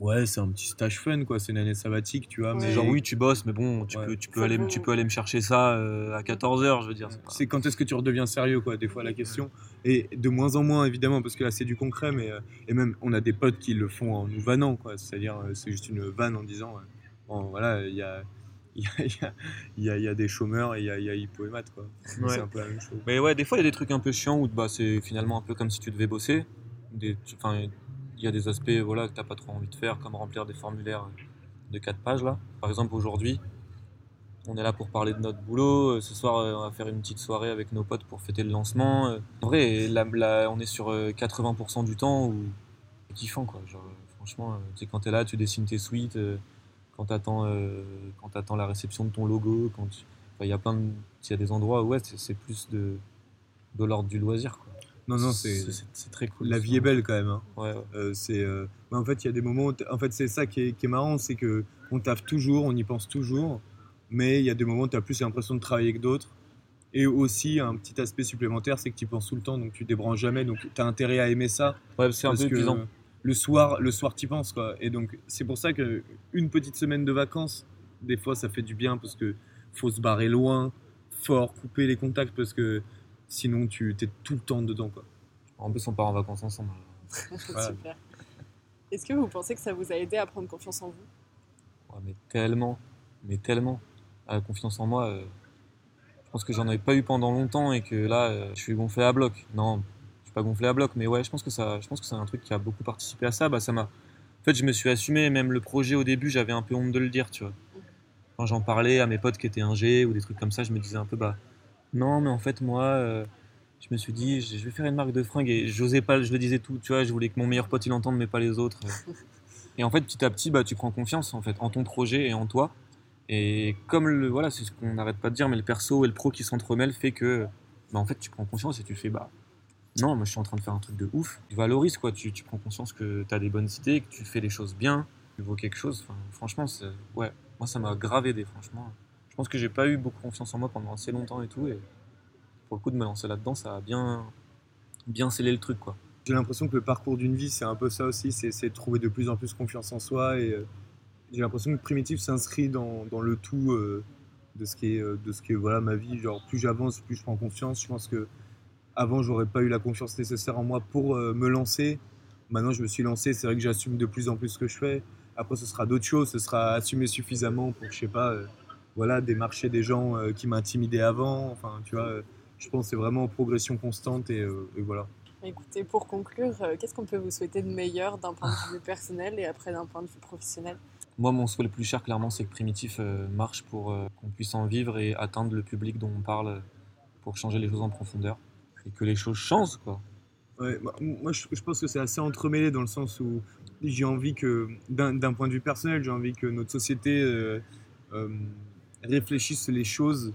S4: Ouais, c'est un petit stage fun, quoi. C'est une année sabbatique, tu vois.
S2: Ouais.
S4: Mais
S3: genre, oui, tu bosses, mais bon, tu,
S4: Ouais.
S3: peux, tu, peux aller, tu peux aller me chercher ça euh, à 14h, je veux dire. c'est
S4: quand est-ce que tu redeviens sérieux, quoi, des fois, la question. Et de moins en moins, évidemment, parce que là, c'est du concret, mais. euh, et même, on a des potes qui le font en nous vannant, quoi. C'est-à-dire, euh, c'est juste une vanne en disant, euh, bon, voilà, il y a. Il y a, il y, a, il y, a, il y a des chômeurs et il y a, il y a Hippo et Math, quoi.
S3: Ouais.
S4: C'est un peu la même chose.
S3: Mais ouais, des fois, il y a des trucs un peu chiants où bah, c'est finalement un peu comme si tu devais bosser. Des- tu- il y a des aspects voilà, que tu n'as pas trop envie de faire, comme remplir des formulaires de 4 pages. Là. Par exemple, aujourd'hui, on est là pour parler de notre boulot. Euh, Ce soir, euh, on va faire une petite soirée avec nos potes pour fêter le lancement. Euh, En vrai, on est sur euh, 80% du temps où c'est kiffant. Quoi. Euh, franchement, euh, tu sais, quand tu es là, tu dessines tes suites. euh, quand tu attends, la réception de ton logo, quand il y a plein de... Y a des endroits où ouais, c'est c'est plus de, de l'ordre du loisir. Quoi.
S4: Non, non, c'est.
S3: très cool.
S4: La vie est belle, quand même. hein.
S3: Ouais, ouais.
S4: Euh, c'est euh, mais en fait il y a des moments où en fait c'est ça qui est, qui est marrant c'est que on taffe toujours on y pense toujours mais il y a des moments où tu as plus l'impression de travailler que d'autres et aussi un petit aspect supplémentaire c'est que tu penses tout le temps donc tu débranches jamais donc tu as intérêt à aimer ça
S3: Ouais, c'est un peu
S4: que le soir le soir tu penses quoi et donc c'est pour ça que une petite semaine de vacances des fois ça fait du bien parce que faut se barrer loin fort couper les contacts parce que sinon tu es tout le temps dedans quoi
S3: En plus, on part en vacances ensemble.
S4: Voilà.
S2: Super. Est-ce que vous pensez que ça vous a aidé à prendre confiance en vous?
S3: Ouais, mais tellement, mais tellement. La confiance en moi, euh, je pense que j'en avais pas eu pendant longtemps et que là, euh, je suis gonflé à bloc. Non, je suis pas gonflé à bloc, mais ouais, je pense que ça, je pense que c'est un truc qui a beaucoup participé à ça. Bah, ça m'a. En fait, je me suis assumé. Même le projet au début, j'avais un peu honte de le dire, tu vois. Quand j'en parlais à mes potes qui étaient ingé ou des trucs comme ça, je me disais un peu bah non, mais en fait moi, euh, je me suis dit je vais faire une marque de fringues et j'osais pas, je le disais tout, tu vois. Je voulais que mon meilleur pote il entende, mais pas les autres. Et en fait, petit à petit, bah, tu prends confiance en fait en ton projet et en toi. Et comme le voilà, c'est ce qu'on n'arrête pas de dire, mais le perso et le pro qui s'entremêlent fait que bah, en fait, tu prends conscience et tu fais bah non, moi je suis en train de faire un truc de ouf. Tu valorises quoi, tu, tu prends conscience que tu as des bonnes idées, que tu fais les choses bien, tu vaux quelque chose. Enfin, franchement, c'est ouais, moi ça m'a grave aidé franchement. Je pense que j'ai pas eu beaucoup confiance en moi pendant assez longtemps et tout et pour le coup de me lancer là-dedans, ça a bien bien scellé le truc.
S4: J'ai l'impression que le parcours d'une vie, c'est un peu ça aussi, c'est de trouver de plus en plus confiance en soi. Et euh, j'ai l'impression que Primitif s'inscrit dans, le tout euh, de ce qui est, euh, de ce qui est voilà, ma vie. Genre, plus j'avance, plus je prends confiance. Je pense que avant, j'aurais pas eu la confiance nécessaire en moi pour me lancer. Maintenant, je me suis lancé, c'est vrai que j'assume de plus en plus ce que je fais. Après, ce sera d'autres choses, ce sera assumer suffisamment pour, je sais pas, voilà, démarcher des gens euh, qui m'intimidaient avant. Enfin, tu vois, euh, je pense que c'est vraiment en progression constante et, euh, et voilà.
S2: Écoutez, pour conclure, euh, qu'est-ce qu'on peut vous souhaiter de meilleur d'un point de vue personnel et après d'un point de vue professionnel?
S3: Moi, mon souhait le plus cher, clairement, c'est que Primitif euh, marche pour euh, qu'on puisse en vivre et atteindre le public dont on parle pour changer les choses en profondeur et que les choses changent, quoi.
S4: Ouais, bah, moi, je, je pense que c'est assez entremêlé dans le sens où j'ai envie que, d'un d'un point de vue personnel, j'ai envie que notre société euh, euh, réfléchisse les choses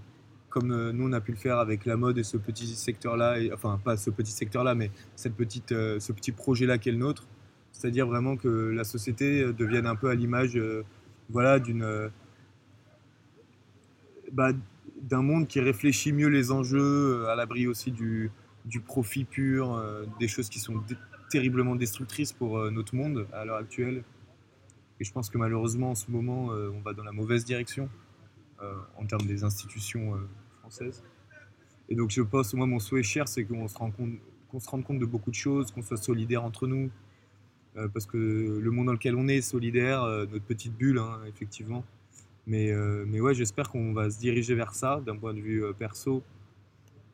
S4: comme euh, nous on a pu le faire avec la mode et ce petit secteur-là, et- enfin pas ce petit secteur-là, mais cette petite, euh, ce petit projet-là qui est le nôtre. C'est-à-dire vraiment que la société euh, devienne un peu à l'image voilà, bah, d'un monde qui réfléchit mieux les enjeux, à l'abri aussi du profit pur, des choses qui sont terriblement destructrices pour notre monde à l'heure actuelle. Et je pense que malheureusement, en ce moment, on va dans la mauvaise direction en termes des institutions françaises. Et donc, je pense, moi, mon souhait cher, c'est qu'on se, rende compte de beaucoup de choses, qu'on soit solidaire entre nous. Euh, parce que le monde dans lequel on est solidaire, euh, notre petite bulle, hein, effectivement. Mais, euh, mais ouais, j'espère qu'on va se diriger vers ça d'un point de vue perso.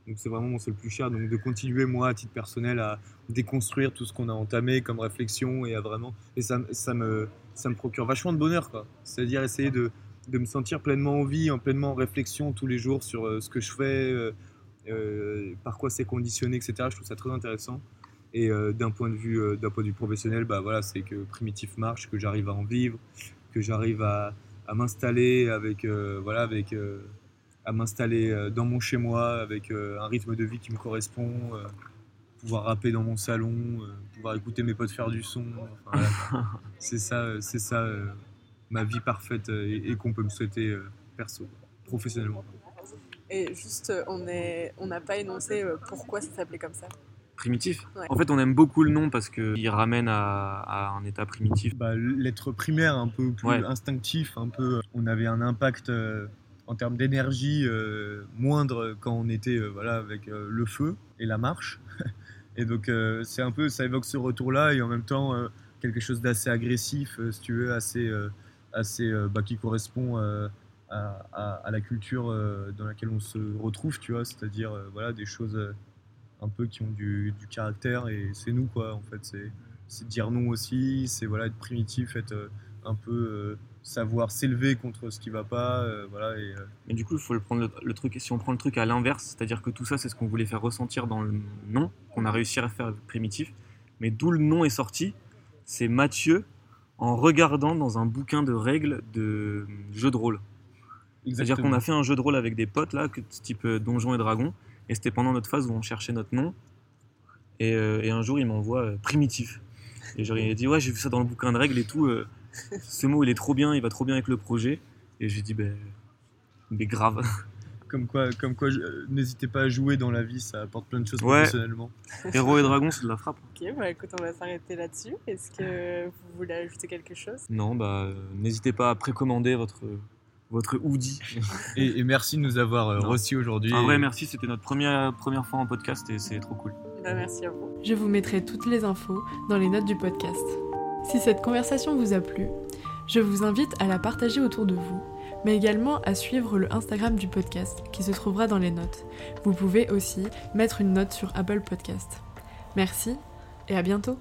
S4: Donc c'est vraiment mon seul plus cher. Donc de continuer, moi, à titre personnel, à déconstruire tout ce qu'on a entamé comme réflexion et à vraiment. Et ça, ça, me, ça me procure vachement de bonheur, quoi. C'est-à-dire essayer de, de me sentir pleinement en vie, en pleinement en réflexion tous les jours sur ce que je fais, euh, par quoi c'est conditionné, etc. Je trouve ça très intéressant. Et euh, d'un point de vue euh, d'un point de vue professionnel, bah voilà, c'est que primitif marche, que j'arrive à en vivre, que j'arrive à, à m'installer avec voilà avec à m'installer dans mon chez moi avec un rythme de vie qui me correspond, pouvoir rapper dans mon salon, pouvoir écouter mes potes faire du son. c'est ça, c'est ça ma vie parfaite et, et qu'on peut me souhaiter perso, professionnellement.
S2: Et juste, euh, on n'a pas énoncé euh, pourquoi ça s'appelait comme ça.
S3: Primitif. En fait, on aime beaucoup le nom parce qu'il ramène à, un état primitif.
S4: Bah, L'être primaire, un peu plus instinctif, un peu. On avait un impact euh, en termes d'énergie moindre quand on était voilà, avec le feu et la marche. et donc, c'est un peu, ça évoque ce retour-là et en même temps quelque chose d'assez agressif, si tu veux, assez, assez bah, qui correspond à, la culture euh, dans laquelle on se retrouve, tu vois, c'est-à-dire euh, voilà, des choses euh, un peu qui ont du, caractère et c'est nous, quoi, en fait, c'est dire non aussi, c'est voilà, être primitif, être un peu savoir s'élever contre ce qui va pas, voilà. Et,
S3: Mais du coup, il faut le prendre le, truc. Si on prend le truc à l'inverse, c'est-à-dire que tout ça, c'est ce qu'on voulait faire ressentir dans le nom, qu'on a réussi à faire primitif. Mais d'où le nom est sorti, c'est Mathieu en regardant dans un bouquin de règles de jeu de rôle. C'est-à-dire qu'on a fait un jeu de rôle avec des potes, là, type euh, Donjons et Dragons, et c'était pendant notre phase où on cherchait notre nom. Et, euh, un jour, il m'envoie euh, primitif. Et j'aurais dit, ouais, j'ai vu ça dans le bouquin de règles et tout. ce mot, il est trop bien, il va trop bien avec le projet. Et j'ai dit, ben, mais grave.
S4: Comme quoi, comme quoi n'hésitez pas à jouer dans la vie, ça apporte plein de choses ouais. professionnellement.
S3: Héros et dragons, c'est de la frappe.
S2: Ok, bah écoute, on va s'arrêter là-dessus. Est-ce que vous voulez ajouter quelque chose?
S3: Non, bah n'hésitez pas à précommander votre votre hoodie.
S4: et, merci de nous avoir euh, reçus aujourd'hui.
S3: Un vrai merci, c'était notre première, première fois en podcast et c'est trop cool.
S2: Bah, merci à vous.
S1: Je vous mettrai toutes les infos dans les notes du podcast. Si cette conversation vous a plu, je vous invite à la partager autour de vous, mais également à suivre le Instagram du podcast qui se trouvera dans les notes. Vous pouvez aussi mettre une note sur Apple Podcast. Merci et à bientôt